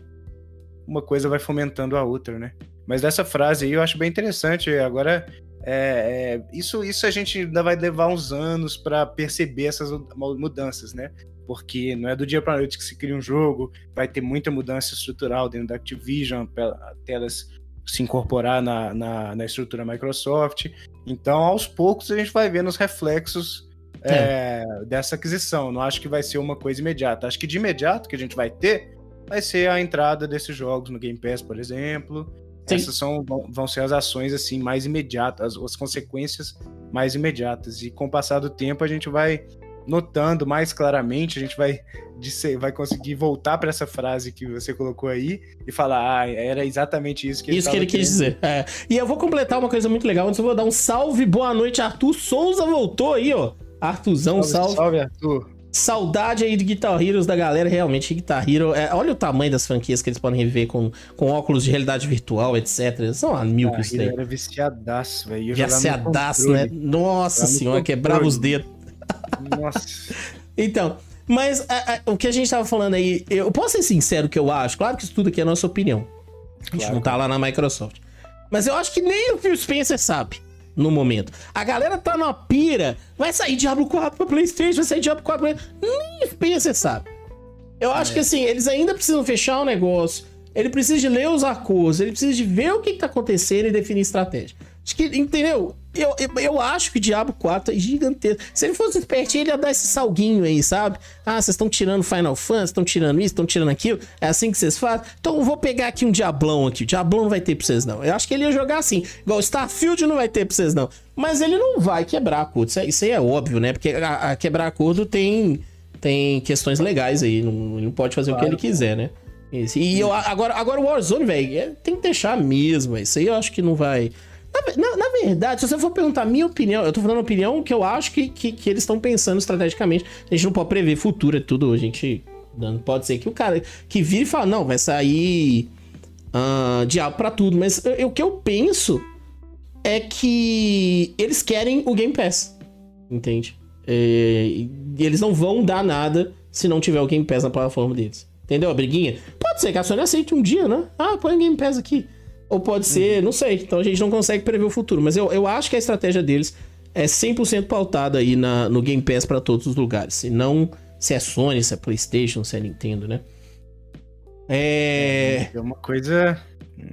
uma coisa vai fomentando a outra, né? Mas dessa frase aí eu acho bem interessante. Agora, é, é, isso, isso a gente ainda vai levar uns anos para perceber essas mudanças, né? Porque não é do dia para noite que se cria um jogo, vai ter muita mudança estrutural dentro da Activision, até elas se incorporar na, na, na estrutura Microsoft. Então, aos poucos, a gente vai vendo os reflexos é. É, dessa aquisição. Não acho que vai ser uma coisa imediata. Acho que de imediato que a gente vai ter vai ser a entrada desses jogos no Game Pass, por exemplo. Sim. Essas são, vão ser as ações assim mais imediatas, as consequências mais imediatas. E com o passar do tempo a gente vai notando mais claramente, a gente vai, vai conseguir voltar para essa frase que você colocou aí e falar, ah, era exatamente isso que ele Isso que ele quis dizer. É. E eu vou completar uma coisa muito legal, antes eu vou dar um salve, boa noite, Arthur Souza voltou aí, ó. Arthurzão, salve. Salve, salve Arthur. Saudade aí de Guitar Heroes da galera, realmente. Guitar Hero, é, olha o tamanho das franquias que eles podem rever com, com óculos de realidade virtual, etc. São lá mil que isso era viciadaço, velho. Viciadaço, né? Nossa senhora, quebrava os dedos. Nossa. então, mas a, a, o que a gente tava falando aí, eu posso ser sincero que eu acho, claro que isso tudo aqui é a nossa opinião. A gente claro, não tá lá na Microsoft. Mas eu acho que nem o Phil Spencer sabe no momento. A galera tá na pira. Vai sair Diablo 4 pra PlayStation, vai sair Diablo 4 pra. Nem pensa, sabe? Eu acho é. que assim, eles ainda precisam fechar o negócio. Ele precisa de ler os acordos, ele precisa de ver o que, que tá acontecendo e definir estratégia. Acho que, entendeu? Eu, eu, eu, acho que o Diabo 4 é gigantesco. Se ele fosse espertinho, ele ia dar esse salguinho aí, sabe? Ah, vocês estão tirando Final Fantasy, estão tirando isso, estão tirando aquilo. É assim que vocês fazem? Então eu vou pegar aqui um Diablão aqui. O Diablão não vai ter pra vocês, não. Eu acho que ele ia jogar assim. Igual Starfield não vai ter pra vocês, não. Mas ele não vai quebrar acordo. Isso, isso aí é óbvio, né? Porque a, a quebrar acordo tem, tem questões legais aí. Não, ele não pode fazer claro. o que ele quiser, né? Isso. E eu, agora, agora o Warzone, velho, é, tem que deixar mesmo. Isso aí eu acho que não vai. Na, na, verdade, se você for perguntar a minha opinião, eu tô falando a opinião que eu acho que, que, que eles estão pensando estrategicamente. A gente não pode prever futuro, é tudo. A gente. Não pode ser que o cara que vira e fala, não, vai sair uh, diabo pra tudo. Mas eu, o que eu penso é que eles querem o Game Pass. Entende? É, e eles não vão dar nada se não tiver o Game Pass na plataforma deles. Entendeu a briguinha? Pode ser que a Sony aceite um dia, né? Ah, põe o Game Pass aqui. Ou pode ser, uhum. não sei. Então a gente não consegue prever o futuro. Mas eu, eu acho que a estratégia deles é 100% pautada aí na, no Game Pass para todos os lugares. E não se é Sony, se é PlayStation, se é Nintendo, né? É... É uma coisa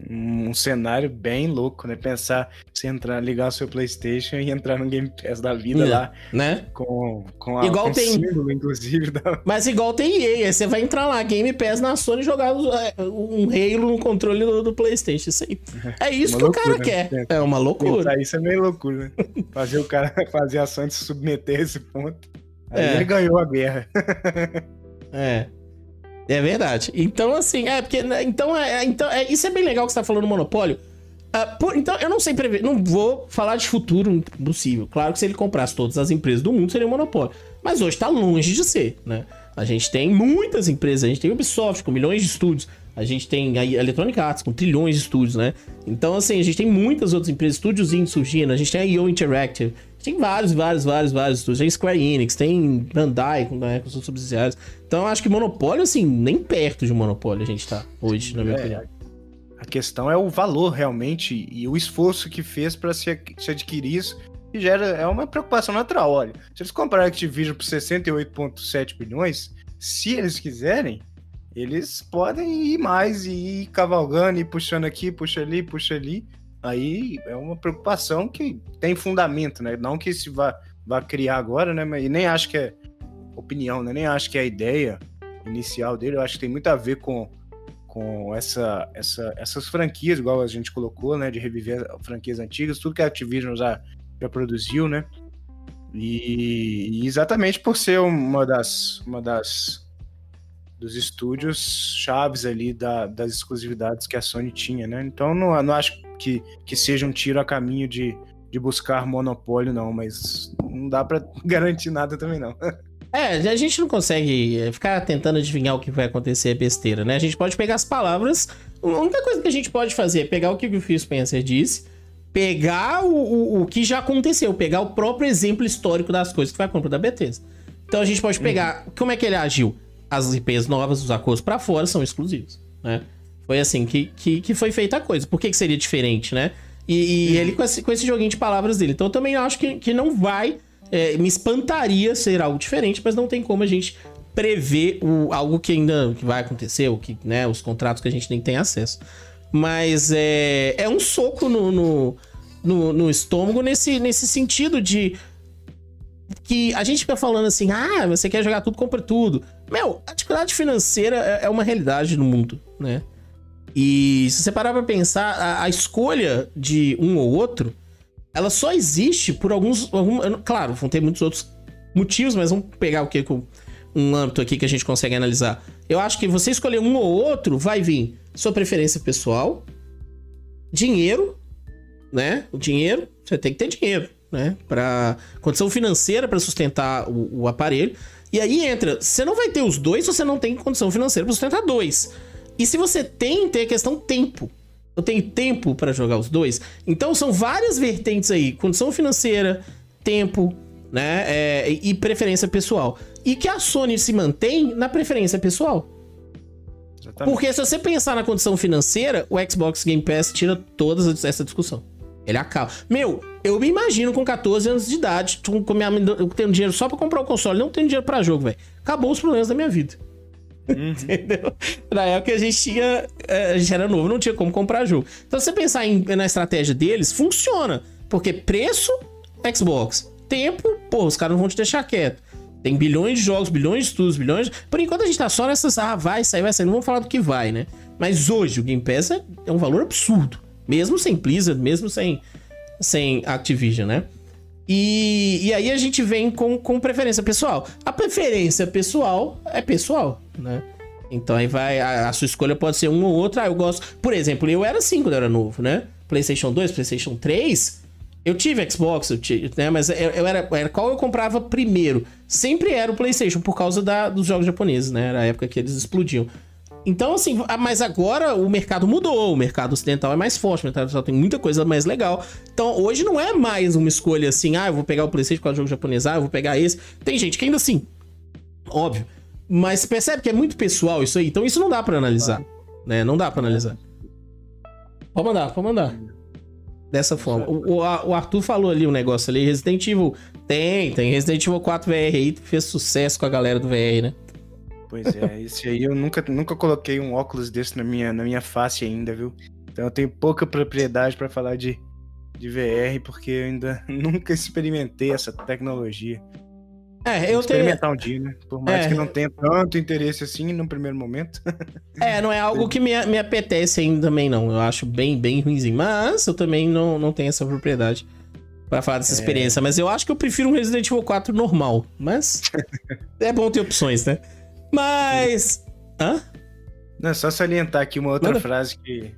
um cenário bem louco, né? Pensar você entrar, ligar o seu PlayStation e entrar no Game Pass da vida É, lá né? com, com a Igual com tem- símbolo, inclusive, da... Mas igual tem EA, você vai entrar lá, Game Pass na Sony e jogar é, um Halo no controle do, do PlayStation. Isso aí. É isso Uma que o cara loucura, quer. né? É uma loucura. Pensar isso é meio loucura, né? Fazer o cara fazer a Sony se submeter a esse ponto. Aí É. ele ganhou a guerra. É. É verdade. Então, assim, é porque. né, Então, é, é- então é, isso é bem legal que você tá falando do monopólio. Ah, por- então, eu não sei prever. Não vou falar de futuro impossível. Claro que se ele comprasse todas as empresas do mundo, seria um monopólio. Mas hoje tá longe de ser, né? A gente tem muitas empresas. A gente tem Ubisoft com milhões de estúdios. A gente tem a Electronic Arts com trilhões de estúdios, né? Então, assim, a gente tem muitas outras empresas, estúdios surgindo. A gente tem a IO Interactive. Tem vários, vários, vários, vários estúdios. Tem Square Enix, tem Bandai com, né, com seus subsidiários. Então acho que monopólio, assim, nem perto de monopólio a gente tá hoje, na minha É. opinião. A questão é o valor realmente e o esforço que fez para se, se adquirir isso. Que gera, é uma preocupação natural. Olha, se eles compraram a Activision por 68,7 bilhões, se eles quiserem, eles podem ir mais e ir cavalgando e puxando aqui, puxa ali, puxa ali. Aí é uma preocupação que tem fundamento, né? Não que se vá, vá criar agora, né? Mas e nem acho que é opinião, né? Nem acho que é a ideia inicial dele. Eu acho que tem muito a ver com, com essa, essa, essas franquias, igual a gente colocou, né? De reviver franquias antigas, tudo que a Activision já, já produziu, né? E, e exatamente por ser uma das, uma das dos estúdios chaves ali da- das exclusividades que a Sony tinha, né? Então não, não acho que, que seja um tiro a caminho de, de buscar monopólio, não, mas não dá pra garantir nada também, não. É, a gente não consegue é, ficar tentando adivinhar o que vai acontecer é besteira, né? A gente pode pegar as palavras. A única coisa que a gente pode fazer é pegar o que o Phil Spencer disse, pegar o, o, o que já aconteceu, pegar o próprio exemplo histórico das coisas que foi a compra da Bethesda. Então a gente pode pegar. Como é que ele agiu? As IPs novas, os acordos pra fora são exclusivos, né? Foi assim que, que, que foi feita a coisa. Por que, que seria diferente, né? E, e ele com esse, com esse joguinho de palavras dele. Então eu também acho que, que não vai. É, me espantaria ser algo diferente, mas não tem como a gente prever o, algo que ainda que vai acontecer, o que, né, os contratos que a gente nem tem acesso. Mas é, é um soco no, no, no, no estômago nesse, nesse sentido de que a gente fica falando assim, ah, você quer jogar tudo, compra tudo. Meu, a dificuldade financeira é é uma realidade no mundo, né? E se você parar pra pensar, a, a escolha de um ou outro, ela só existe por alguns. Algum, claro, vão ter muitos outros motivos, mas vamos pegar o que um âmbito aqui que a gente consegue analisar. Eu acho que você escolher um ou outro, vai vir sua preferência pessoal, dinheiro, né? O dinheiro, você tem que ter dinheiro, né? Para condição financeira para sustentar o, o aparelho. E aí entra, você não vai ter os dois se você não tem condição financeira para sustentar dois. E se você tem, tem a questão tempo. Eu tenho tempo para jogar os dois. Então são várias vertentes aí: condição financeira, tempo, né? É, e preferência pessoal. E que a Sony se mantém na preferência pessoal. Exatamente. Porque se você pensar na condição financeira, o Xbox Game Pass tira toda essa discussão. Ele acaba. Meu, eu me imagino com 14 anos de idade, com minha, eu tendo dinheiro só pra comprar o console, não tendo dinheiro pra jogo, velho. Acabou os problemas da minha vida. Entendeu? Na época a gente tinha. eh, A gente era novo, não tinha como comprar jogo. Então, se você pensar em- na estratégia deles, funciona. Porque preço, Xbox. Tempo, pô, os caras não vão te deixar quieto. Tem bilhões de jogos, bilhões de estudos, bilhões. Por enquanto a gente tá só nessas. Ah, vai sair, vai sair. Não vamos falar do que vai, né? Mas hoje o Game Pass é, é um valor absurdo. Mesmo sem Blizzard, mesmo sem, sem Activision, né? E, e aí a gente vem com, com preferência pessoal. A preferência pessoal é pessoal, né? Então aí vai. A, a sua escolha pode ser um ou outro. Ah, eu gosto. Por exemplo, eu era assim quando eu era novo, né? PlayStation 2, PlayStation 3. Eu tive Xbox, eu tive, né? Mas eu, eu era, era. Qual eu comprava primeiro? Sempre era o PlayStation, por causa da, dos jogos japoneses, né? Era a época que eles explodiam. Então, assim, ah, mas agora o mercado mudou, o mercado ocidental é mais forte, o mercado ocidental tem muita coisa mais legal. Então, hoje não é mais uma escolha assim, ah, eu vou pegar o PlayStation causa do jogo japonês, ah, eu vou pegar esse. Tem gente que ainda assim, óbvio. Mas percebe que é muito pessoal isso aí, então isso não dá pra analisar, né? Não dá pra analisar. Pode mandar, pode mandar. Dessa forma. O, o- o Arthur falou ali um negócio ali, Resident Evil tem, tem Resident Evil 4 VR aí, fez sucesso com a galera do VR, né? Pois é, esse aí eu nunca, nunca coloquei um óculos desse na minha, na minha face ainda, viu? Então eu tenho pouca propriedade para falar de, de VR, porque eu ainda nunca experimentei essa tecnologia. É, eu experimentar tenho... um dia, né? Por mais é. que não tenha tanto interesse assim no primeiro momento. É, não é algo que me, me apetece ainda também, não. Eu acho bem, bem ruimzinho. Mas eu também não, não tenho essa propriedade para falar dessa é. experiência. Mas eu acho que eu prefiro um Resident Evil 4 normal. Mas é bom ter opções, né? Mas. Hã? Não, só salientar aqui uma outra Manda. frase que,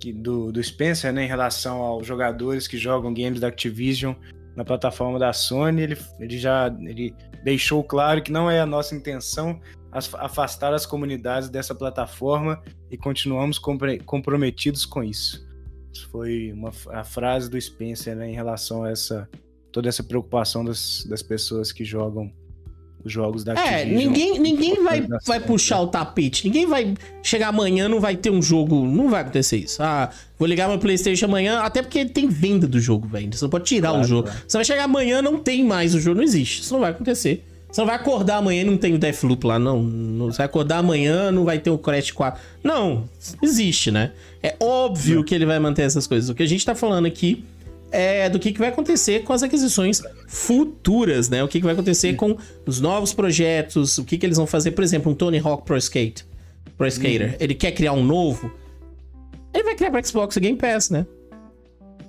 que do, do Spencer, né, em relação aos jogadores que jogam games da Activision na plataforma da Sony, ele, ele já ele deixou claro que não é a nossa intenção afastar as comunidades dessa plataforma e continuamos comprometidos com isso. isso foi uma, a frase do Spencer né, em relação a essa toda essa preocupação das, das pessoas que jogam jogos da É, ninguém, ninguém vai, vai puxar o tapete. Ninguém vai chegar amanhã, não vai ter um jogo. Não vai acontecer isso. Ah, vou ligar meu PlayStation amanhã, até porque tem venda do jogo, velho. Você não pode tirar claro, o jogo. Claro. Você vai chegar amanhã, não tem mais o jogo, não existe. Isso não vai acontecer. Você não vai acordar amanhã e não tem o Deathloop lá, não. não. Você vai acordar amanhã, não vai ter o Crash 4. Não, existe, né? É óbvio que ele vai manter essas coisas. O que a gente tá falando aqui é, do que, que vai acontecer com as aquisições futuras, né? O que, que vai acontecer com os novos projetos, o que, que eles vão fazer, por exemplo, um Tony Hawk Pro Skate, Pro Skater. Uhum. Ele quer criar um novo, ele vai criar para Xbox Game Pass, né?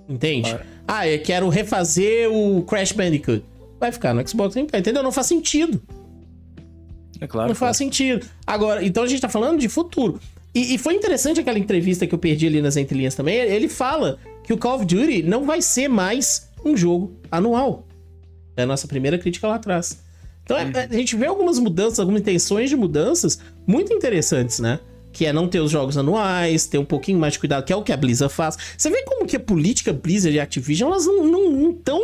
Entende? Claro. Ah, eu quero refazer o Crash Bandicoot. Vai ficar no Xbox Game Pass, entendeu? Não faz sentido. É claro. Não faz sentido. Agora, então a gente tá falando de futuro. E, e, foi interessante aquela entrevista que eu perdi ali nas entrelinhas também. Ele fala que o Call of Duty não vai ser mais um jogo anual. É a nossa primeira crítica lá atrás. Então é, a gente vê algumas mudanças, algumas intenções de mudanças muito interessantes, né? Que é não ter os jogos anuais, ter um pouquinho mais de cuidado, que é o que a Blizzard faz. Você vê como que a política Blizzard e Activision, elas não estão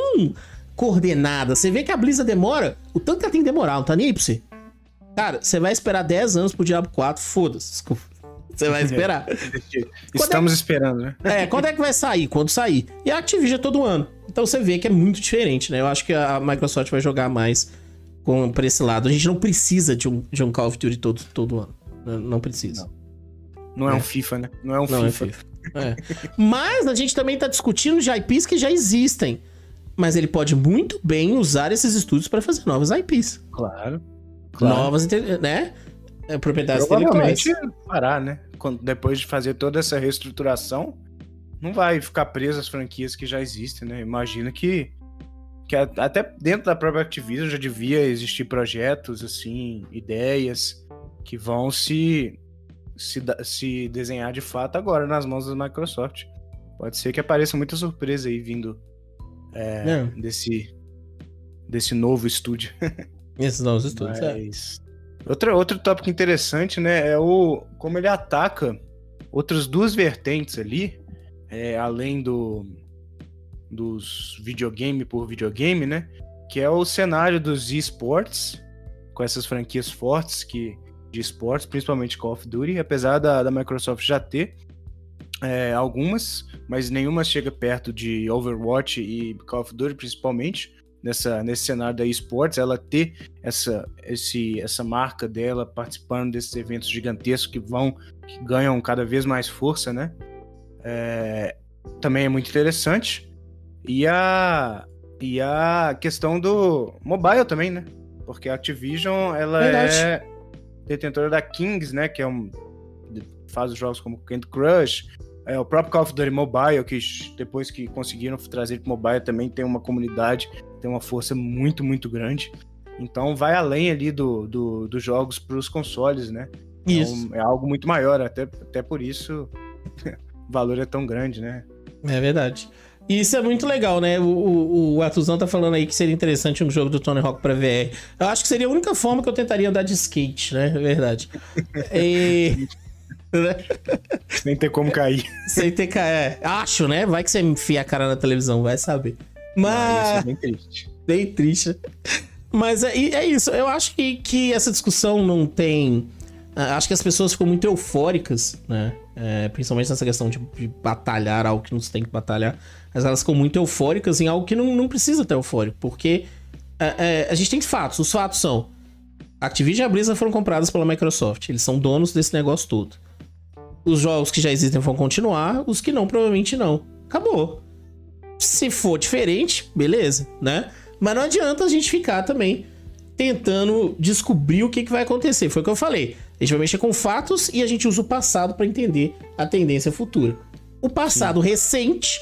coordenadas. Você vê que a Blizzard demora, o tanto que ela tem que demorar, não tá nem aí pra você. Cara, você vai esperar 10 anos pro Diablo 4, foda-se, desculpa. Você vai esperar. Estamos é... esperando, né? É, quando é que vai sair? Quando sair. E a Activision é todo ano. Então você vê que é muito diferente, né? Eu acho que a Microsoft vai jogar mais com, pra esse lado. A gente não precisa de um, de um Call of Duty todo, todo ano. Não precisa. Não, não é. é. um FIFA, né? Não é um não FIFA. É FIFA. É. Mas a gente também tá discutindo de IPs que já existem. Mas ele pode muito bem usar esses estúdios para fazer novas IPs. Claro. claro. Novas, né? É, propriedades intelectuais. parar, né? Quando, depois de fazer toda essa reestruturação, não vai ficar preso às franquias que já existem, né? Imagina que, que até dentro da própria Activision já devia existir projetos, assim, ideias que vão se, se, se desenhar de fato agora nas mãos da Microsoft. Pode ser que apareça muita surpresa aí vindo é, desse, desse novo estúdio. Esses novos estúdios, é. Mas... é. Outro, outro tópico interessante, né, é o como ele ataca outras duas vertentes ali, é, além do dos videogame por videogame, né, que é o cenário dos esportes, com essas franquias fortes que de esportes, principalmente Call of Duty, apesar da, da Microsoft já ter é, algumas, mas nenhuma chega perto de Overwatch e Call of Duty, principalmente nessa, nesse cenário da esportes, ela ter essa, esse, essa marca dela participando desses eventos gigantescos que vão, que ganham cada vez mais força, né? É, também é muito interessante. E a, e a questão do mobile também, né? Porque a Activision, ela Verdade. é detentora da Kings, né? Que é um faz os jogos como Candy Crush, é, o próprio Call of Duty Mobile, que depois que conseguiram trazer para mobile também tem uma comunidade tem uma força muito, muito grande. Então vai além ali do, do dos jogos para os consoles, né? Isso. É, um, é, algo muito maior, até, até por isso o valor é tão grande, né? É verdade. E isso é muito legal, né? O, o, o Artuzão tá falando aí que seria interessante um jogo do Tony Hawk pra VR. Eu acho que seria a única forma que eu tentaria andar de skate, né? É verdade. e... Sem ter como cair. Sem ter cair. É, acho, né? Vai que você enfia a cara na televisão, vai saber. Mas. Ah, é bem triste. Bem triste. Mas é, é isso. Eu acho que, que essa discussão não tem. Ah, acho que as pessoas ficam muito eufóricas, né? É, principalmente nessa questão de, de, batalhar algo que não se tem que batalhar. Mas elas ficam muito eufóricas em algo que não, não precisa ter eufórico. Porque é, é, a gente tem fatos. Os fatos são. Activision e a Blizzard foram compradas pela Microsoft. Eles são donos desse negócio todo. Os jogos que já existem vão continuar, os que não, provavelmente não. Acabou. Se for diferente, beleza, né? Mas não adianta a gente ficar também tentando descobrir o que, que vai acontecer. Foi o que eu falei. A gente vai mexer com fatos e a gente usa o passado para entender a tendência futura. O passado Sim. recente,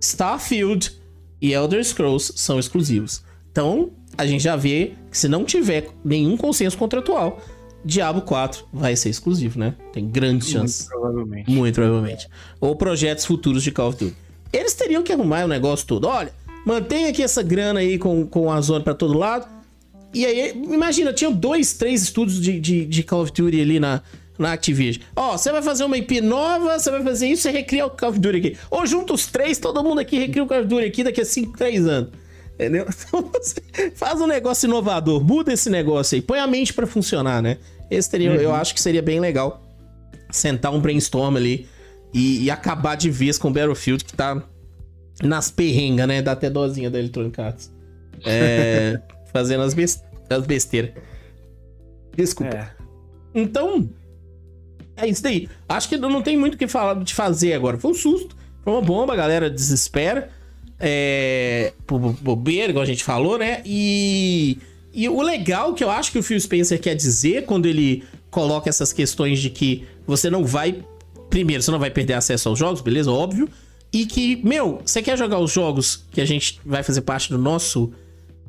Starfield e Elder Scrolls são exclusivos. Então, a gente já vê que se não tiver nenhum consenso contratual, Diablo 4 vai ser exclusivo, né? Tem grandes chances. Muito provavelmente. Muito provavelmente. Ou projetos futuros de Call of Duty. Eles teriam que arrumar o negócio todo. Olha, mantém aqui essa grana aí com, com a zona para todo lado. E aí, imagina, tinha dois, três estúdios de, de, de Call of Duty ali na, na Activision. Ó, oh, você vai fazer uma IP nova, você vai fazer isso, você recria o Call of Duty aqui. Ou junta os três, todo mundo aqui recria o Call of Duty aqui daqui a 5, 3 anos. Entendeu? Então você faz um negócio inovador, muda esse negócio aí, põe a mente para funcionar, né? Esse teria, uhum. eu acho que seria bem legal sentar um brainstorm ali e, e, acabar de vez com o Battlefield que tá nas perrengas, né? Dá até dozinha da Electronic Arts. É, fazendo as, best as besteiras. Desculpa. É. Então, é isso daí. Acho que não tem muito o que falar de fazer agora. Foi um susto, foi uma bomba, a galera desespera. É, bobeira, igual a gente falou, né? E, e o legal que eu acho que o Phil Spencer quer dizer quando ele coloca essas questões de que você não vai. Primeiro, você não vai perder acesso aos jogos, beleza? Óbvio. E que, meu, você quer jogar os jogos que a gente vai fazer parte do nosso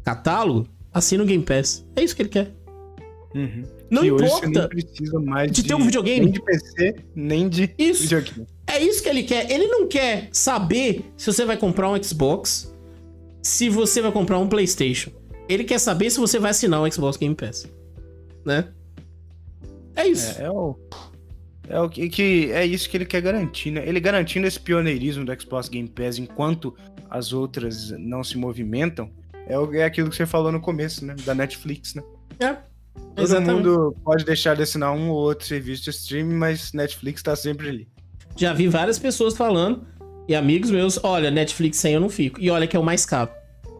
catálogo? Assina o Game Pass. É isso que ele quer. Uhum. Não que importa não precisa mais de, de, ter um videogame. Nem de PC, nem de isso. videogame. É isso que ele quer. Ele não quer saber se você vai comprar um Xbox, se você vai comprar um PlayStation. Ele quer saber se você vai assinar o Xbox Game Pass. Né? É isso. É, é o. É, o que, que, é isso que ele quer garantir, né? Ele garantindo esse pioneirismo do Xbox Game Pass enquanto as outras não se movimentam, é, o, é aquilo que você falou no começo, né? Da Netflix, né? É. Todo Exatamente. mundo pode deixar de assinar um ou outro serviço de streaming, mas Netflix tá sempre ali. Já vi várias pessoas falando, e amigos meus, olha, Netflix sem eu não fico. E olha que é o mais caro.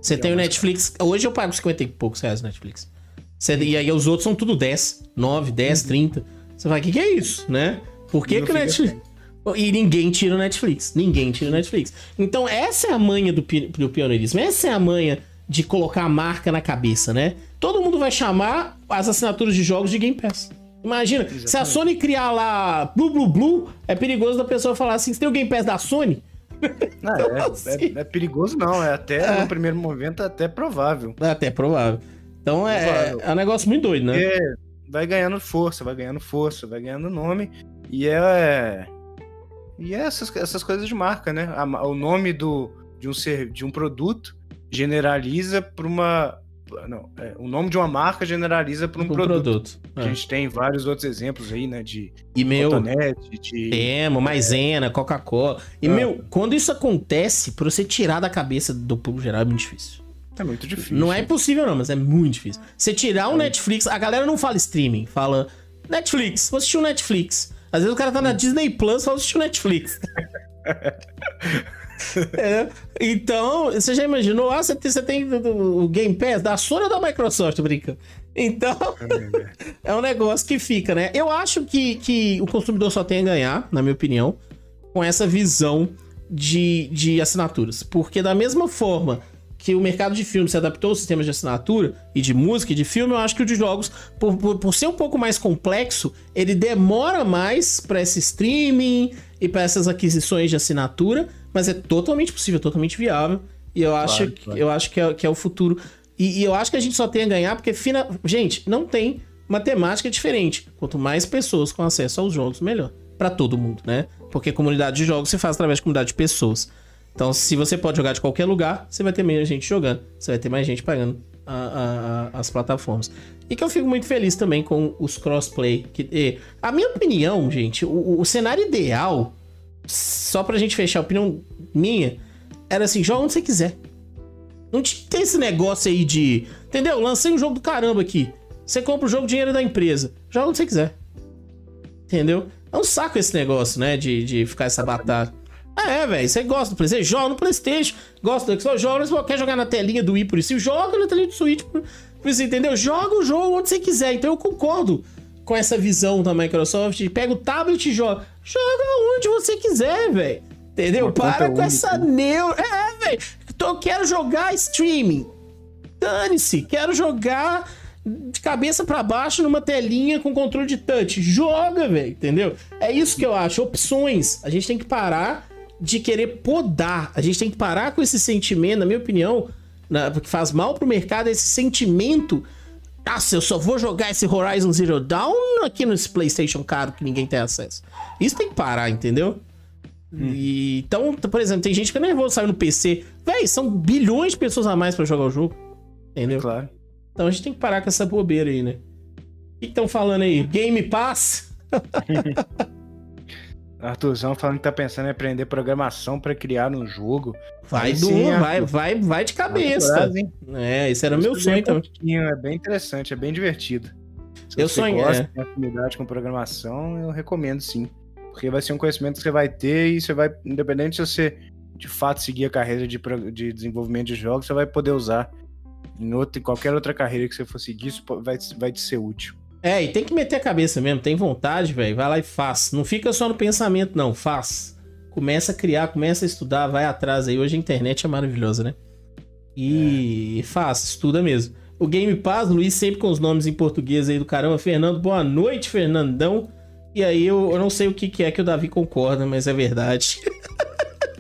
Você é tem o Netflix. Caro. Hoje eu pago 50 e poucos reais no Netflix. Você, e aí os outros são tudo 10, 9, 10, uhum. 30. Você vai, o que, que é isso, né? Por que, que o Netflix. Assim. E ninguém tira o Netflix. Ninguém tira o Netflix. Então, essa é a manha do, do pioneirismo. Essa é a manha de colocar a marca na cabeça, né? Todo mundo vai chamar as assinaturas de jogos de Game Pass. Imagina, Exatamente. se a Sony criar lá Blue Blue Blue, é perigoso da pessoa falar assim: você tem o Game Pass da Sony? Não, é, assim? é, é, perigoso, não. É até é. no primeiro momento é até provável. É até provável. Então é, é um negócio muito doido, né? Porque vai ganhando força, vai ganhando força, vai ganhando nome. E é. E é essas, essas coisas de marca, né? o nome do, de, um ser, de um produto generaliza para uma não, é, o nome de uma marca generaliza para um, um, produto. produto. É. A gente tem vários outros exemplos aí, né? De e meu, Cotonete, de. Temo, Maisena, Coca-Cola. E, é. meu, quando isso acontece, para você tirar da cabeça do público geral é muito difícil. É muito difícil. Não é impossível, não, mas é muito difícil. Você tirar o um Netflix, a galera não fala streaming, fala Netflix, vou assistir o Netflix. Às vezes o cara tá na Disney Plus, fala assistir o Netflix. É, então, você já imaginou? Ah, você tem, você tem o Game Pass da Sony ou da Microsoft, brincando? Então, é um negócio que fica, né? Eu acho que, que o consumidor só tem a ganhar, na minha opinião, com essa visão de, de assinaturas. Porque da mesma forma que o mercado de filme se adaptou aos sistemas de assinatura e de música e de filme, eu acho que o de jogos, por, por, por ser um pouco mais complexo, ele demora mais para esse streaming e para essas aquisições de assinatura, mas é totalmente possível, totalmente viável. E eu acho, claro, claro. Eu acho que, é, que é o futuro. E, e, eu acho que a gente só tem a ganhar porque, fina... gente, não tem matemática diferente. Quanto mais pessoas com acesso aos jogos, melhor. para todo mundo, né? Porque comunidade de jogos se faz através de comunidade de pessoas. Então, se você pode jogar de qualquer lugar, você vai ter menos gente jogando. Você vai ter mais gente pagando a, a, as plataformas. E que eu fico muito feliz também com os crossplay. Que, a minha opinião, gente, o, o cenário ideal só pra gente fechar a opinião minha, era assim, joga onde você quiser. Não tem esse negócio aí de. Entendeu? Lancei um jogo do caramba aqui. Você compra o jogo, dinheiro da empresa. Joga onde você quiser. Entendeu? É um saco esse negócio, né? De, de ficar essa batalha. É, velho. Você gosta do PlayStation? Joga no PlayStation. Gosta do Xbox? Joga. Quer jogar na telinha do Wii por isso? Joga na telinha do Switch. Você entendeu? Joga o jogo onde você quiser. Então eu concordo com essa visão da Microsoft. Pega o tablet e joga. Joga onde você quiser, velho. Entendeu? Uma Para com essa neura. É, velho. Eu quero jogar streaming. Dane-se. Quero jogar de cabeça para baixo numa telinha com controle de touch. Joga, velho. Entendeu? É isso que eu acho. Opções. A gente tem que parar de querer podar. A gente tem que parar com esse sentimento, na minha opinião, na, porque faz mal pro mercado esse sentimento. Nossa, eu só vou jogar esse Horizon Zero Dawn aqui nesse PlayStation caro que ninguém tem acesso. Isso tem que parar, entendeu? Hum. E, então, por exemplo, tem gente que é nervoso sair no PC. Véi, são bilhões de pessoas a mais para jogar o jogo. Entendeu? Claro. Então a gente tem que parar com essa bobeira aí, né? O que estão falando aí? Game Pass? Arthurzão falando que tá pensando em aprender programação para criar um jogo. Vai do, sim, vai, vai, vai de cabeça. é, esse era o meu sonho então. É bem interessante, é bem divertido. Se eu sonho, gosta, é. afinidade com programação, eu recomendo sim. Porque vai ser um conhecimento que você vai ter e você vai, independente se você de fato seguir a carreira de, de desenvolvimento de jogos, você vai poder usar em, outra, em qualquer outra carreira que você for seguir, isso vai, vai te ser útil. É, e tem que meter a cabeça mesmo, tem vontade, velho, vai lá e faz. Não fica só no pensamento, não, faz. Começa a criar, começa a estudar, vai atrás aí. Hoje a internet é maravilhosa, né? E é. faz, estuda mesmo. O Game Pass, Luiz sempre com os nomes em português aí do caramba. Fernando, boa noite, Fernandão. E aí eu, eu não sei o que, que é que o Davi concorda, mas é verdade.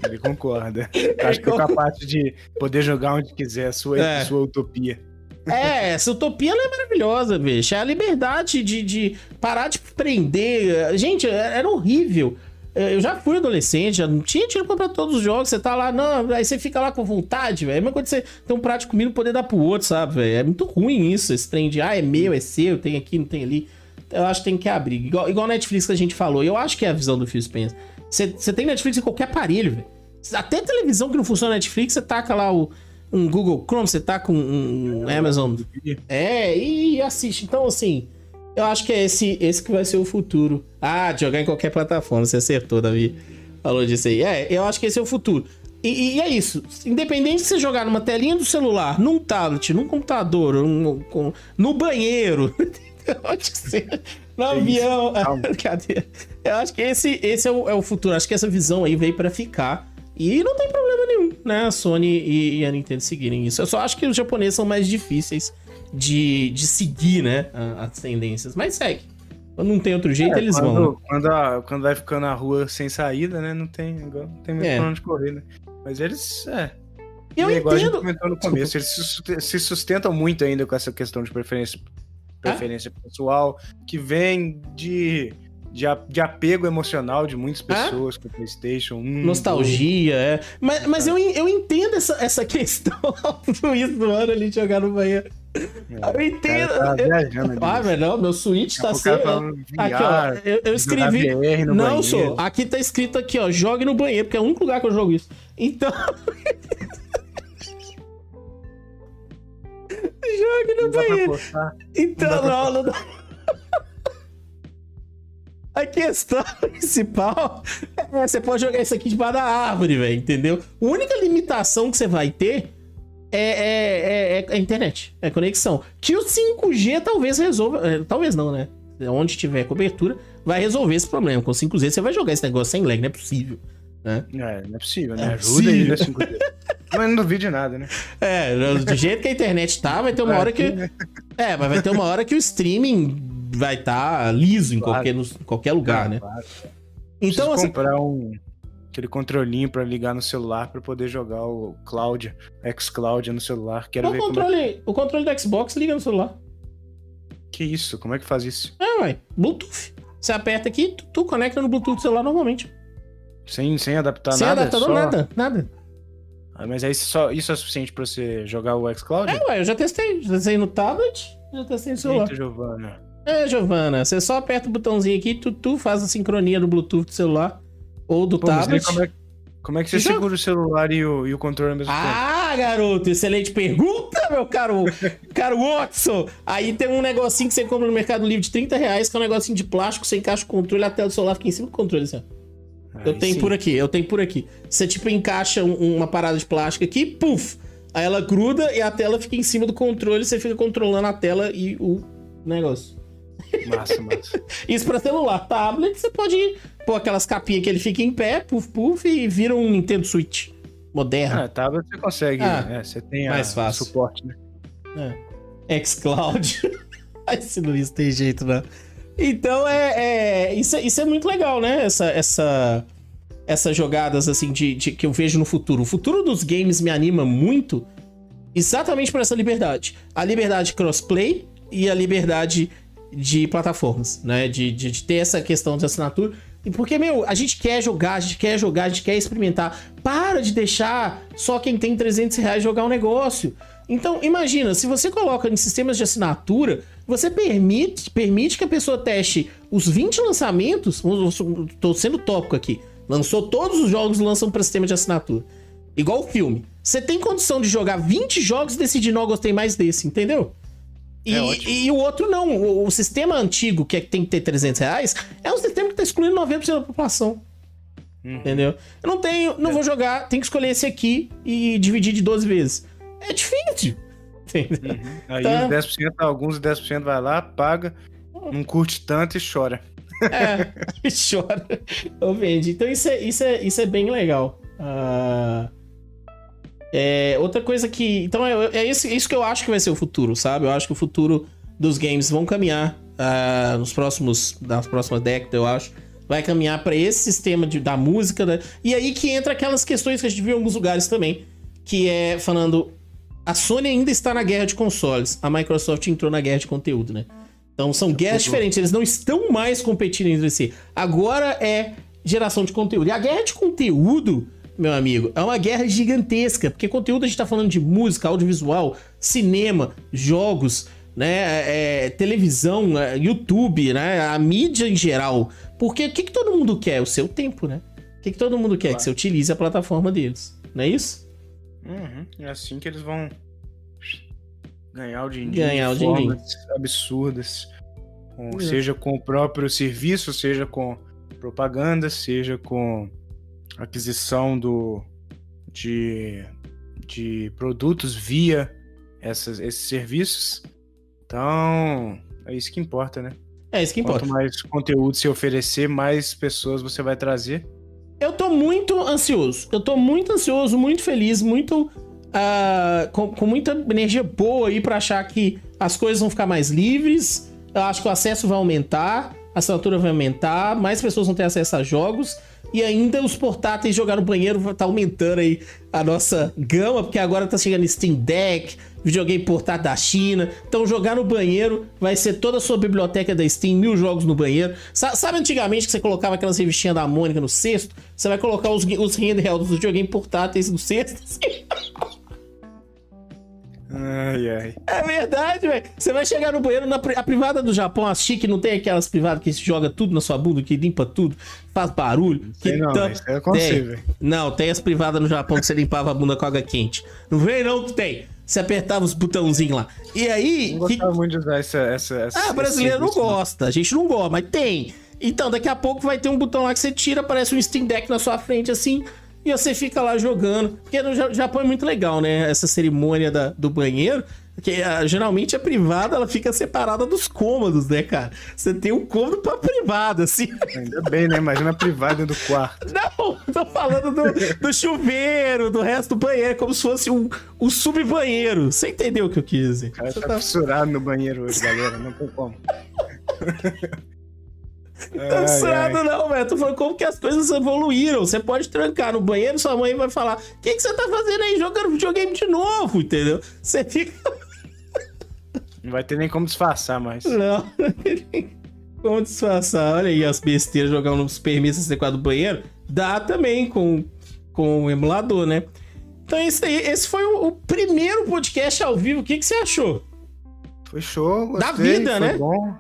Ele concorda. Acho que é capaz de poder jogar onde quiser, a sua, é. sua utopia. É, essa utopia é maravilhosa, bicho. É a liberdade de, de parar de prender. Gente, é, era horrível. Eu já fui adolescente, já não tinha dinheiro pra comprar todos os jogos. Você tá lá, não, aí você fica lá com vontade, velho. É mesmo quando você tem um prato de comida poder dar pro outro, sabe, velho? É muito ruim isso, esse trem de, ah, é meu, é seu, tem aqui, não tem ali. Eu acho que tem que abrir. Igual, igual Netflix que a gente falou. Eu acho que é a visão do Phil Spencer. Você tem Netflix em qualquer aparelho, velho. Até televisão que não funciona Netflix, você taca lá o, um Google Chrome, você tá com um Amazon. É, e assiste. Então, assim, eu acho que é esse, esse que vai ser o futuro. Ah, jogar em qualquer plataforma, você acertou, Davi. Falou disso aí. É, eu acho que esse é o futuro. E, e é isso. Independente de você jogar numa telinha do celular, num tablet, num computador, um, um, no banheiro, onde seja, no avião. Cadê? Eu acho que esse, esse é, o, é o futuro. Acho que essa visão aí veio para ficar. E não tem problema nenhum, né? A Sony e, a Nintendo seguirem isso. Eu só acho que os japoneses são mais difíceis de, de seguir, né? As tendências. Mas segue. Quando não tem outro jeito, é, eles quando, vão. Né? Quando, a, quando vai ficando na rua sem saída, né? Não tem, não tem muito é. pra onde correr, né? Mas eles, é. Eu é entendo. comentou no começo, eles se sustentam muito ainda com essa questão de preferência, preferência ah? pessoal, que vem de de, de apego emocional de muitas pessoas com o PlayStation 1. Nostalgia, é. Mas, mas eu, eu entendo essa, essa questão do isso do ano ali jogar no banheiro. É, eu entendo. Tá eu, ah, mas não, meu Switch tá sendo. Aqui, ó, eu, eu escrevi. não, banheiro. sou. Aqui tá escrito aqui, ó, jogue no banheiro, porque é o único lugar que eu jogo isso. Então. jogue no banheiro. Então, não, não, não. A questão principal é você pode jogar isso aqui debaixo da árvore, velho, entendeu? A única limitação que você vai ter é, é, é, é, a internet, é a conexão. Que o 5G talvez resolva. É, talvez não, né? Onde tiver cobertura, vai resolver esse problema. Com 5G você vai jogar esse negócio sem lag, não é possível. Né? É, não é possível, né? É Ajuda aí, né? 5G. Mas não duvide nada, né? É, do jeito que a internet tá, vai ter uma hora que. É, mas vai ter uma hora que o streaming vai estar tá liso em, qualquer, em qualquer lugar, né? Claro. Então, assim, comprar um aquele controlinho para ligar no celular para poder jogar o Cloud, X-Cloud no celular. Quero o ver controle, é... o controle do Xbox liga no celular. Que isso? Como é que faz isso? É, ué, Bluetooth. Você aperta aqui, tu, tu conecta no Bluetooth do celular normalmente. Sem, sem adaptar sem nada? Sem adaptador, só... nada, nada. Ah, mas aí só, isso é suficiente para você jogar o Xcloud? É, ué, eu já testei. Já testei no tablet, já testei no celular. Eita, Giovana. É, Giovana, você só aperta o botãozinho aqui, tu, tu faz a sincronia do Bluetooth do celular ou do Pô, tablet. Como é, como é, que você segura o celular e o, e o controle ao mesmo ah, tempo? Ah, garoto, excelente pergunta, meu caro, caro Watson. Aí tem um negocinho que você compra no Mercado Livre de 30 reais, que é um negocinho de plástico, você encaixa o controle, até o celular fica em cima do controle, assim. eu tenho sim. por aqui, eu tenho por aqui. Você, tipo, encaixa um, uma parada de plástico aqui, puf, Aí ela gruda e a tela fica em cima do controle, você fica controlando a tela e o negócio. Massa, massa. Isso pra celular. Tablet, você pode pôr aquelas capinhas que ele fica em pé, puf, puf, e vira um Nintendo Switch moderno. Ah, tablet você consegue. Ah, é, você tem mais a, fácil. suporte, né? É. Xcloud. Esse Luiz tem jeito, né? Então é, é- isso, é isso é muito legal, né? Essa, essa, essas jogadas assim de, de- que eu vejo no futuro. O futuro dos games me anima muito, exatamente por essa liberdade. A liberdade crossplay e a liberdade de plataformas, né? De, de, de ter essa questão de assinatura. Porque, meu, a gente quer jogar, a gente quer jogar, a gente quer experimentar. Para de deixar só quem tem 300 reais jogar um negócio. Então, imagina, se você coloca em sistemas de assinatura, você permite, permite que a pessoa teste os 20 lançamentos. Estou sendo tópico aqui. Lançou todos os jogos, lançam para sistema de assinatura. Igual o filme. Você tem condição de jogar 20 jogos e decidir, não, gostei mais desse, entendeu? E, É e o outro não. O, o sistema antigo, que é que tem que ter 300 reais, é um sistema que tá excluindo 90% da população. Uhum. Entendeu? Eu não tenho, não vou jogar, tenho que escolher esse aqui e dividir de 12 vezes. É difícil. Entendeu? Aí Tá. os 10%, alguns 10% vai lá, paga, não curte tanto e chora. É, chora. Ou vende. Então isso é, isso é, isso é bem legal. Ah, é, outra coisa que. Então é, é isso, isso que eu acho que vai ser o futuro, sabe? Eu acho que o futuro dos games vão caminhar ah, nos próximos. nas próximas décadas, eu acho. Vai caminhar para esse sistema de, da música. né? E aí que entra aquelas questões que a gente viu em alguns lugares também. Que é falando. A Sony ainda está na guerra de consoles. A Microsoft entrou na guerra de conteúdo, né? Então são guerras diferentes, eles não estão mais competindo entre si. Agora é geração de conteúdo. E a guerra de conteúdo, meu amigo, é uma guerra gigantesca, porque conteúdo a gente tá falando de música, audiovisual, cinema, jogos, né, é, televisão, é, YouTube, né, a mídia em geral. Porque o que, que todo mundo quer? O seu tempo, né? O que, que todo mundo quer? Claro. Que você utilize a plataforma deles, não é isso? Uhum. É assim que eles vão ganhar o dinheiro Ganhar o de dinheirinho. formas absurdas. É. seja com o próprio serviço, seja com propaganda, seja com aquisição do, de, de produtos via essas, esses serviços. Então, é isso que importa, né? É isso que importa. Quanto mais conteúdo você oferecer, mais pessoas você vai trazer. Eu tô muito ansioso. Eu tô muito ansioso, muito feliz, muito. ah, com, com muita energia boa aí pra achar que as coisas vão ficar mais livres. Eu acho que o acesso vai aumentar, a assinatura vai aumentar, mais pessoas vão ter acesso a jogos. E ainda os portáteis jogar no banheiro tá aumentando aí a nossa gama, porque agora tá chegando Steam Deck, videogame portátil da China. Então jogar no banheiro vai ser toda a sua biblioteca da Steam, mil jogos no banheiro. Sa- sabe antigamente que você colocava aquelas revistinhas da Mônica no cesto? Você vai colocar os, os handhelds dos videogame portáteis no cesto? Ai, ai. É verdade, velho. Você vai chegar no banheiro, na pri- a privada do Japão, a chique, não tem aquelas privadas que joga tudo na sua bunda, que limpa tudo, faz barulho. Que Sei não, tam- isso é tem. Não, tem as privadas no Japão que você limpava a bunda com água quente. Não vem não que tem. Você apertava os botãozinhos lá. E aí... Não que- gostava muito de usar essa. essa, essa Ah, brasileiro não gosta. A gente não gosta, mas tem. Então, daqui a pouco vai ter um botão lá que você tira, aparece um Steam Deck na sua frente assim, e você fica lá jogando. Porque no Ja- Japão é muito legal, né? Essa cerimônia da- do banheiro. Que ah, geralmente a privada ela fica separada dos cômodos, né, cara? Você tem um cômodo pra privada, assim. Ainda bem, né? Imagina a privada do quarto. Não, tô falando do, do chuveiro, do resto do banheiro, como se fosse um, um sub-banheiro. Você entendeu o que eu quis dizer? O cara Você tá tá- fissurado no banheiro hoje, galera. Não tem como. Tá fissurado não, velho. Tô falando como que as coisas evoluíram. Você pode trancar no banheiro, sua mãe vai falar: O que, que você tá fazendo aí jogando videogame de novo? Entendeu? Você fica. Não vai ter nem como disfarçar mais. Não. Como disfarçar? Olha aí as besteiras jogando no Super Media 64 do banheiro. Dá também com, com o emulador, né? Então, isso aí. Esse foi o, o primeiro podcast ao vivo. O que, que você achou? Foi show, gostei, Da vida, foi né? bom.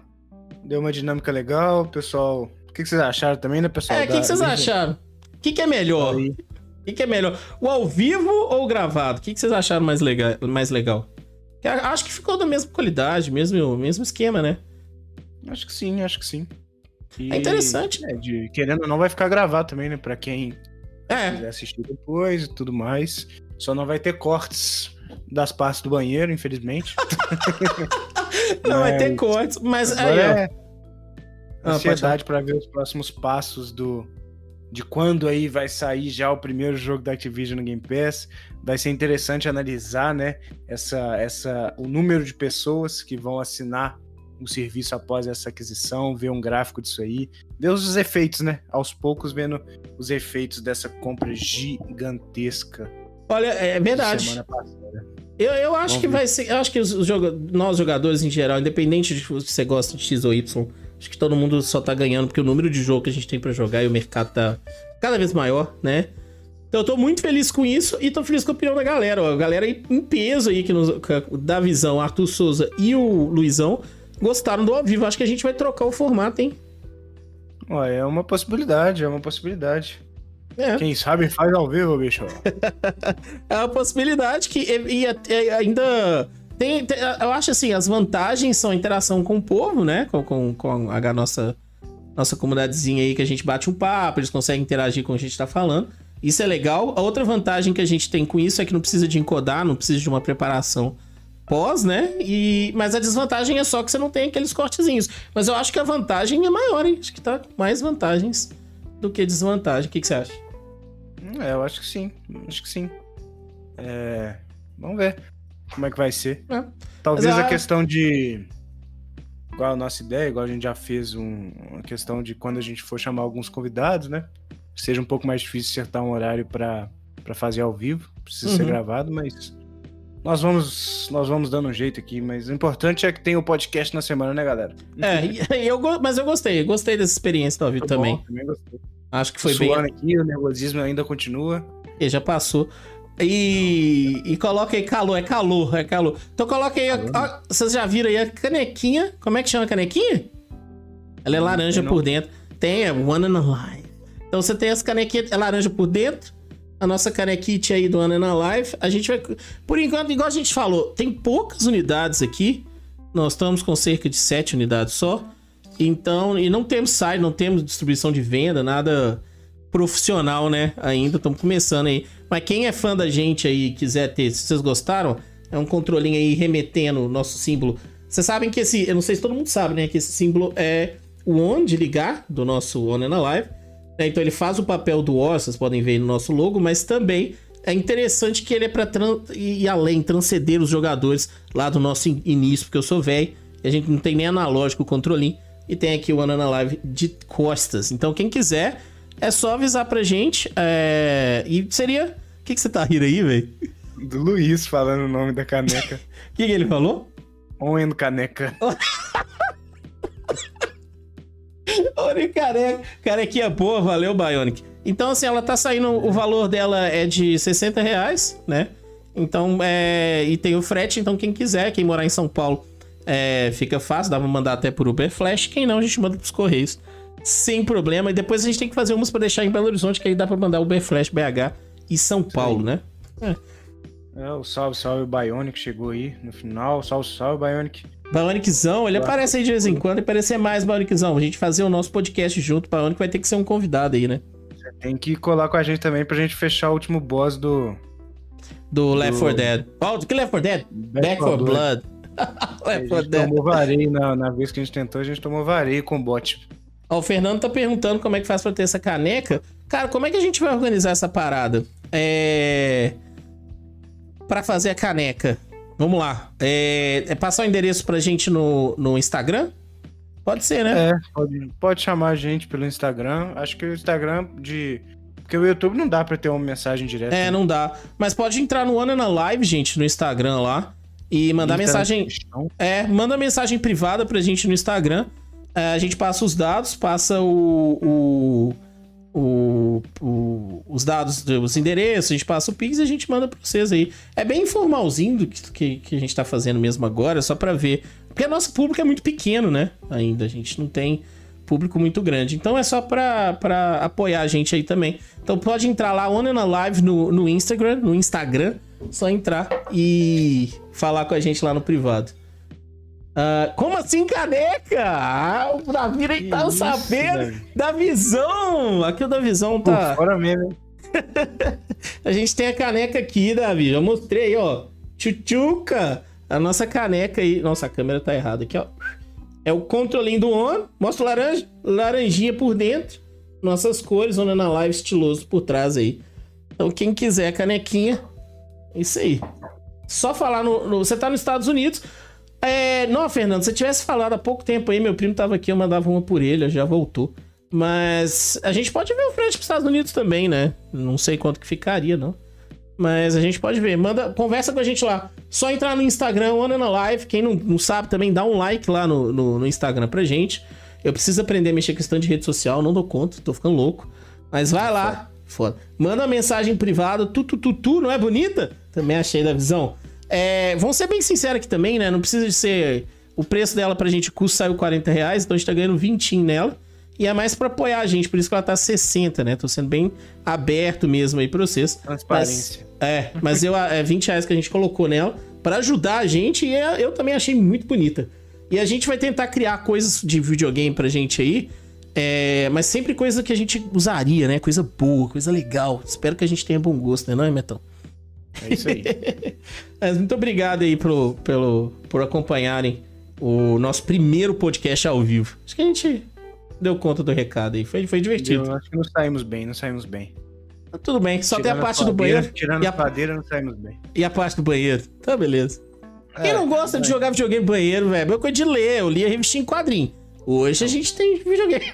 Deu uma dinâmica legal, pessoal. O que que vocês acharam também, né, pessoal? É, o que, que vocês acharam? O que, que é melhor? O que, é melhor? O ao vivo ou o gravado? O que, vocês acharam mais legal? Mais legal? Acho que ficou da mesma qualidade, mesmo, mesmo esquema, né? Acho que sim, acho que sim. E- É interessante. é, de- querendo ou não, vai ficar gravado também, né? Pra quem É, quiser assistir depois e tudo mais. Só não vai ter cortes das partes do banheiro, infelizmente. Não, vai ter cortes, mas aí, ó. É ansiedade para ver os próximos passos do de quando aí vai sair já o primeiro jogo da Activision no Game Pass. Vai ser interessante analisar, né, essa essa o número de pessoas que vão assinar o serviço após essa aquisição, ver um gráfico disso aí, ver os efeitos, né? Aos poucos vendo os efeitos dessa compra gigantesca. Olha, é verdade. Eu, eu acho Vamos que ver. vai ser. Eu acho que os, os nós jogadores em geral, independente de se você gosta de X ou Y, acho que todo mundo só tá ganhando, porque o número de jogo que a gente tem para jogar e o mercado tá cada vez maior, né? Então eu tô muito feliz com isso e tô feliz com a opinião da galera. Ó. A galera em peso aí, que nos, da visão, Arthur Souza e o Luizão, gostaram do ao vivo. Acho que a gente vai trocar o formato, hein? Ué, é uma possibilidade, é uma possibilidade. É. Quem sabe faz ao vivo, bicho. é uma possibilidade que e, e, ainda tem, tem, Eu acho assim, as vantagens são a interação com o povo, né? Com, com, com a nossa, nossa comunidadezinha aí que a gente bate um papo, eles conseguem interagir com o que a gente tá falando. Isso é legal. A outra vantagem que a gente tem com isso é que não precisa de encodar, não precisa de uma preparação pós, né? E, mas a desvantagem é só que você não tem aqueles cortezinhos. Mas eu acho que a vantagem é maior, hein? Acho que tá mais vantagens do que desvantagem. O que, que você acha? É, eu acho que sim. Acho que sim. É... Vamos ver como é que vai ser. É. Talvez a... a questão de. Igual a nossa ideia, igual a gente já fez um... uma questão de quando a gente for chamar alguns convidados, né? Seja um pouco mais difícil acertar um horário para fazer ao vivo. Precisa uhum. ser gravado, mas nós vamos, nós vamos dando um jeito aqui, mas o importante é que tem o podcast na semana, né, galera? É, eu, mas eu gostei, gostei dessa experiência do tá também. Bom, também gostei. Acho que foi Suando bem. aqui, o nervosismo ainda continua. E já passou. E, e coloca aí calor, é calor, é calor. Então coloca aí, ó, vocês já viram aí a canequinha? Como é que chama a canequinha? Ela é laranja por dentro. Tem, é One and a Life. Então você tem as canequinhas, é laranja por dentro, a nossa canequite aí do Ana na Live. A gente vai. Por enquanto, igual a gente falou, tem poucas unidades aqui. Nós estamos com cerca de 7 unidades só. Então, e não temos site, não temos distribuição de venda, nada profissional, né? Ainda estamos começando aí. Mas quem é fã da gente aí quiser ter, se vocês gostaram, é um controlinho aí remetendo o nosso símbolo. Vocês sabem que esse, eu não sei se todo mundo sabe, né, que esse símbolo é o on de ligar do nosso On Live. Né? Então ele faz o papel do O, vocês podem ver no nosso logo, mas também é interessante que ele é para ir além, transcender os jogadores lá do nosso início, porque eu sou velho e a gente não tem nem analógico o controlinho. E tem aqui o Anana Live de costas. Então quem quiser, é só avisar pra gente. É... E seria. O que, que você tá rindo aí, velho? Do Luiz falando o nome da caneca. O que, que ele falou? Owen Caneca. Olha, careca. Carequinha boa, valeu, Bionic. Então, assim, ela tá saindo. O valor dela é de 60 reais, né? Então, é. E tem o frete, então quem quiser, quem morar em São Paulo, é, fica fácil, dá pra mandar até por Uber Flash. Quem não, a gente manda pros Correios. Sem problema. E depois a gente tem que fazer umas pra deixar em Belo Horizonte, que aí dá pra mandar Uber Flash BH e São Paulo, né? É. É, o salve, salve Bionic chegou aí no final. Salve, salve Bionic. Bioniczão, ele aparece aí de vez em quando e parecer mais Bioniczão. A gente fazer o nosso podcast junto, Bionic vai ter que ser um convidado aí, né? Você tem que colar com a gente também pra gente fechar o último boss do. Do Left 4 Dead. Oh, que Left 4 Dead? Back, Back 4 Blood. Left 4 Dead. tomou vareio na, na vez que a gente tentou, a gente tomou vareio com o bot. Ó, o Fernando tá perguntando como é que faz pra ter essa caneca. Cara, como é que a gente vai organizar essa parada? É. Pra fazer a caneca. Vamos lá. É, é passar o endereço pra gente no, no Instagram? Pode ser, né? É, pode, pode chamar a gente pelo Instagram. Acho que o Instagram de. Porque o YouTube não dá pra ter uma mensagem direta. É, né? não dá. Mas pode entrar no Ana na Live, gente, no Instagram lá. E mandar mensagem. É, manda mensagem privada pra gente no Instagram. É, a gente passa os dados, passa o, o o, o, os dados, os endereços, a gente passa o Pix e a gente manda pra vocês aí. É bem informalzinho do que, que, que a gente tá fazendo mesmo agora, só para ver. Porque nosso público é muito pequeno, né? Ainda, a gente não tem público muito grande. Então é só pra, pra apoiar a gente aí também. Então pode entrar lá, On na Live no, no Instagram, no Instagram, só entrar e falar com a gente lá no privado. Uh, como assim caneca? Ah, o Davi nem tá sabendo da visão. Aqui o da visão tá. Pô, fora mesmo, a gente tem a caneca aqui, Davi. Já mostrei, ó. Tchutchuca! A nossa caneca aí. Nossa, a câmera tá errada aqui, ó. É o controlinho do ON. Mostra o laranja. Laranjinha por dentro. Nossas cores, ON na live estiloso por trás aí. Então, quem quiser a canequinha, é isso aí. Só falar no, no. Você tá nos Estados Unidos. É. Não, Fernando, se você tivesse falado há pouco tempo aí, meu primo tava aqui, eu mandava uma por ele, já voltou. Mas a gente pode ver o frete pros Estados Unidos também, né? Não sei quanto que ficaria, não. Mas a gente pode ver. Manda, conversa com a gente lá. Só entrar no Instagram, Ana na Live. Quem não, não sabe também, dá um like lá no, no, no, Instagram pra gente. Eu preciso aprender a mexer com questão de rede social, não dou conta, tô ficando louco. Mas vai lá. Foda. Manda uma mensagem privada, tu, tu, tu, tu, não é bonita? Também achei da visão. É, vamos ser bem sinceros aqui também, né? Não precisa de ser. O preço dela pra gente custa saiu 40 reais, então a gente tá ganhando 20 nela. E é mais para apoiar a gente, por isso que ela tá 60, né? Tô sendo bem aberto mesmo aí pra vocês. Transparência. Mas, é, mas eu, é 20 reais que a gente colocou nela para ajudar a gente e é, eu também achei muito bonita. E a gente vai tentar criar coisas de videogame pra gente aí, é, mas sempre coisa que a gente usaria, né? Coisa boa, coisa legal. Espero que a gente tenha bom gosto, né, não é, Metão? É isso aí. mas muito obrigado aí pelo, pelo, por acompanharem o nosso primeiro podcast ao vivo. Acho que a gente deu conta do recado aí. Foi, foi divertido. Eu acho que não saímos bem, não saímos bem. Tá tudo bem, só tirando tem a parte do banheiro. Tirando a cadeira, não saímos bem. E a parte do banheiro. Tá, beleza. É, Quem não gosta de jogar videogame no banheiro, velho? É coisa de ler. Eu li a revistinha em quadrinho. Hoje a gente tem videogame.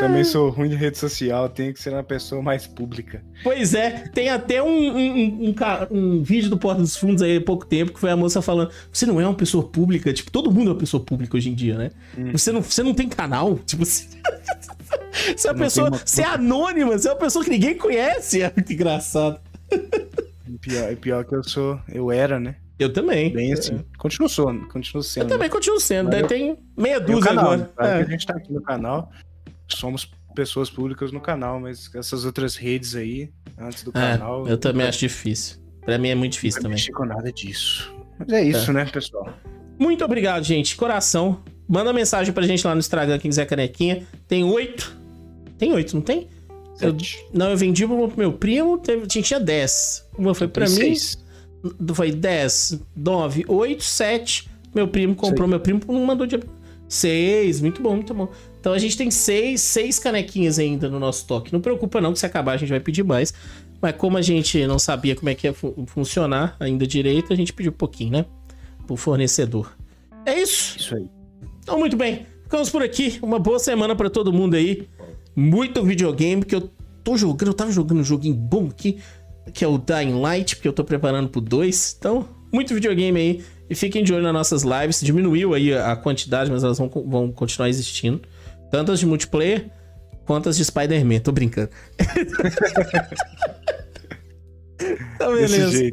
Também sou ruim de rede social, tenho que ser uma pessoa mais pública. Pois é, tem até um, um, um, um, vídeo do Porta dos Fundos aí há pouco tempo que foi a moça falando: você não é uma pessoa pública, tipo, todo mundo é uma pessoa pública hoje em dia, né? Hum. Você, não, você não tem canal, tipo, você, você é uma pessoa. Uma... Você é anônima, você é uma pessoa que ninguém conhece. É muito engraçado. Pior, pior que eu sou, eu era, né? Eu também. Bem assim. Continuo sendo, continuo sendo. Eu também continuo sendo, né? Tem meia dúzia canal, agora. É. A gente tá aqui no canal, somos pessoas públicas no canal, mas essas outras redes aí, antes do é, canal. Eu também acho difícil. Pra mim é muito difícil também. Não com nada disso. Mas é isso, é. né, pessoal? Muito obrigado, gente. Coração. Manda mensagem pra gente lá no Instagram, quem quiser canequinha. Tem oito. Tem oito, não tem? Eu, não, eu vendi pro meu primo, teve, tinha dez. Uma foi pra mim. Seis. Foi dez, nove, oito, sete. Meu primo comprou, Sei. meu primo não mandou de. Seis, muito bom, muito bom. Então a gente tem seis, seis canequinhas ainda no nosso toque. Não preocupa não que se acabar a gente vai pedir mais. Mas como a gente não sabia como é que ia fu funcionar ainda direito, a gente pediu um pouquinho, né? Pro fornecedor. É isso? Isso aí. Então, muito bem. Ficamos por aqui. Uma boa semana para todo mundo aí. Muito videogame, que eu tô jogando. Eu tava jogando um joguinho bom aqui, que é o Dying Light, porque eu tô preparando pro 2. Então, muito videogame aí. E fiquem de olho nas nossas lives. Diminuiu aí a quantidade, mas elas vão, vão continuar existindo. Tantas de multiplayer quanto as de Spider-Man. Tô brincando. tá beleza.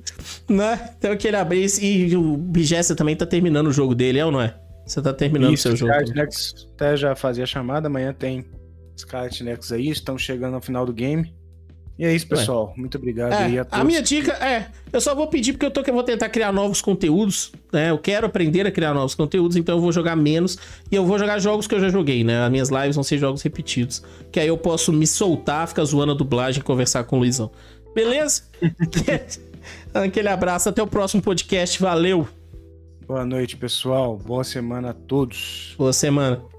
Né? Então aquele abraço. E o Bigessa também tá terminando o jogo dele, é ou não é? Você tá terminando o seu jogo. Scarlet Nex até já fazia chamada, amanhã tem Scarlet Nex aí, estão chegando ao final do game. E é isso, pessoal. Ué. Muito obrigado é, aí a todos. A minha dica é, eu só vou pedir porque eu tô que vou tentar criar novos conteúdos, né? Eu quero aprender a criar novos conteúdos, então eu vou jogar menos e eu vou jogar jogos que eu já joguei, né? As minhas lives vão ser jogos repetidos, que aí eu posso me soltar, ficar zoando a dublagem e conversar com o Luizão. Beleza? Aquele abraço, até o próximo podcast. Valeu. Boa noite, pessoal. Boa semana a todos. Boa semana.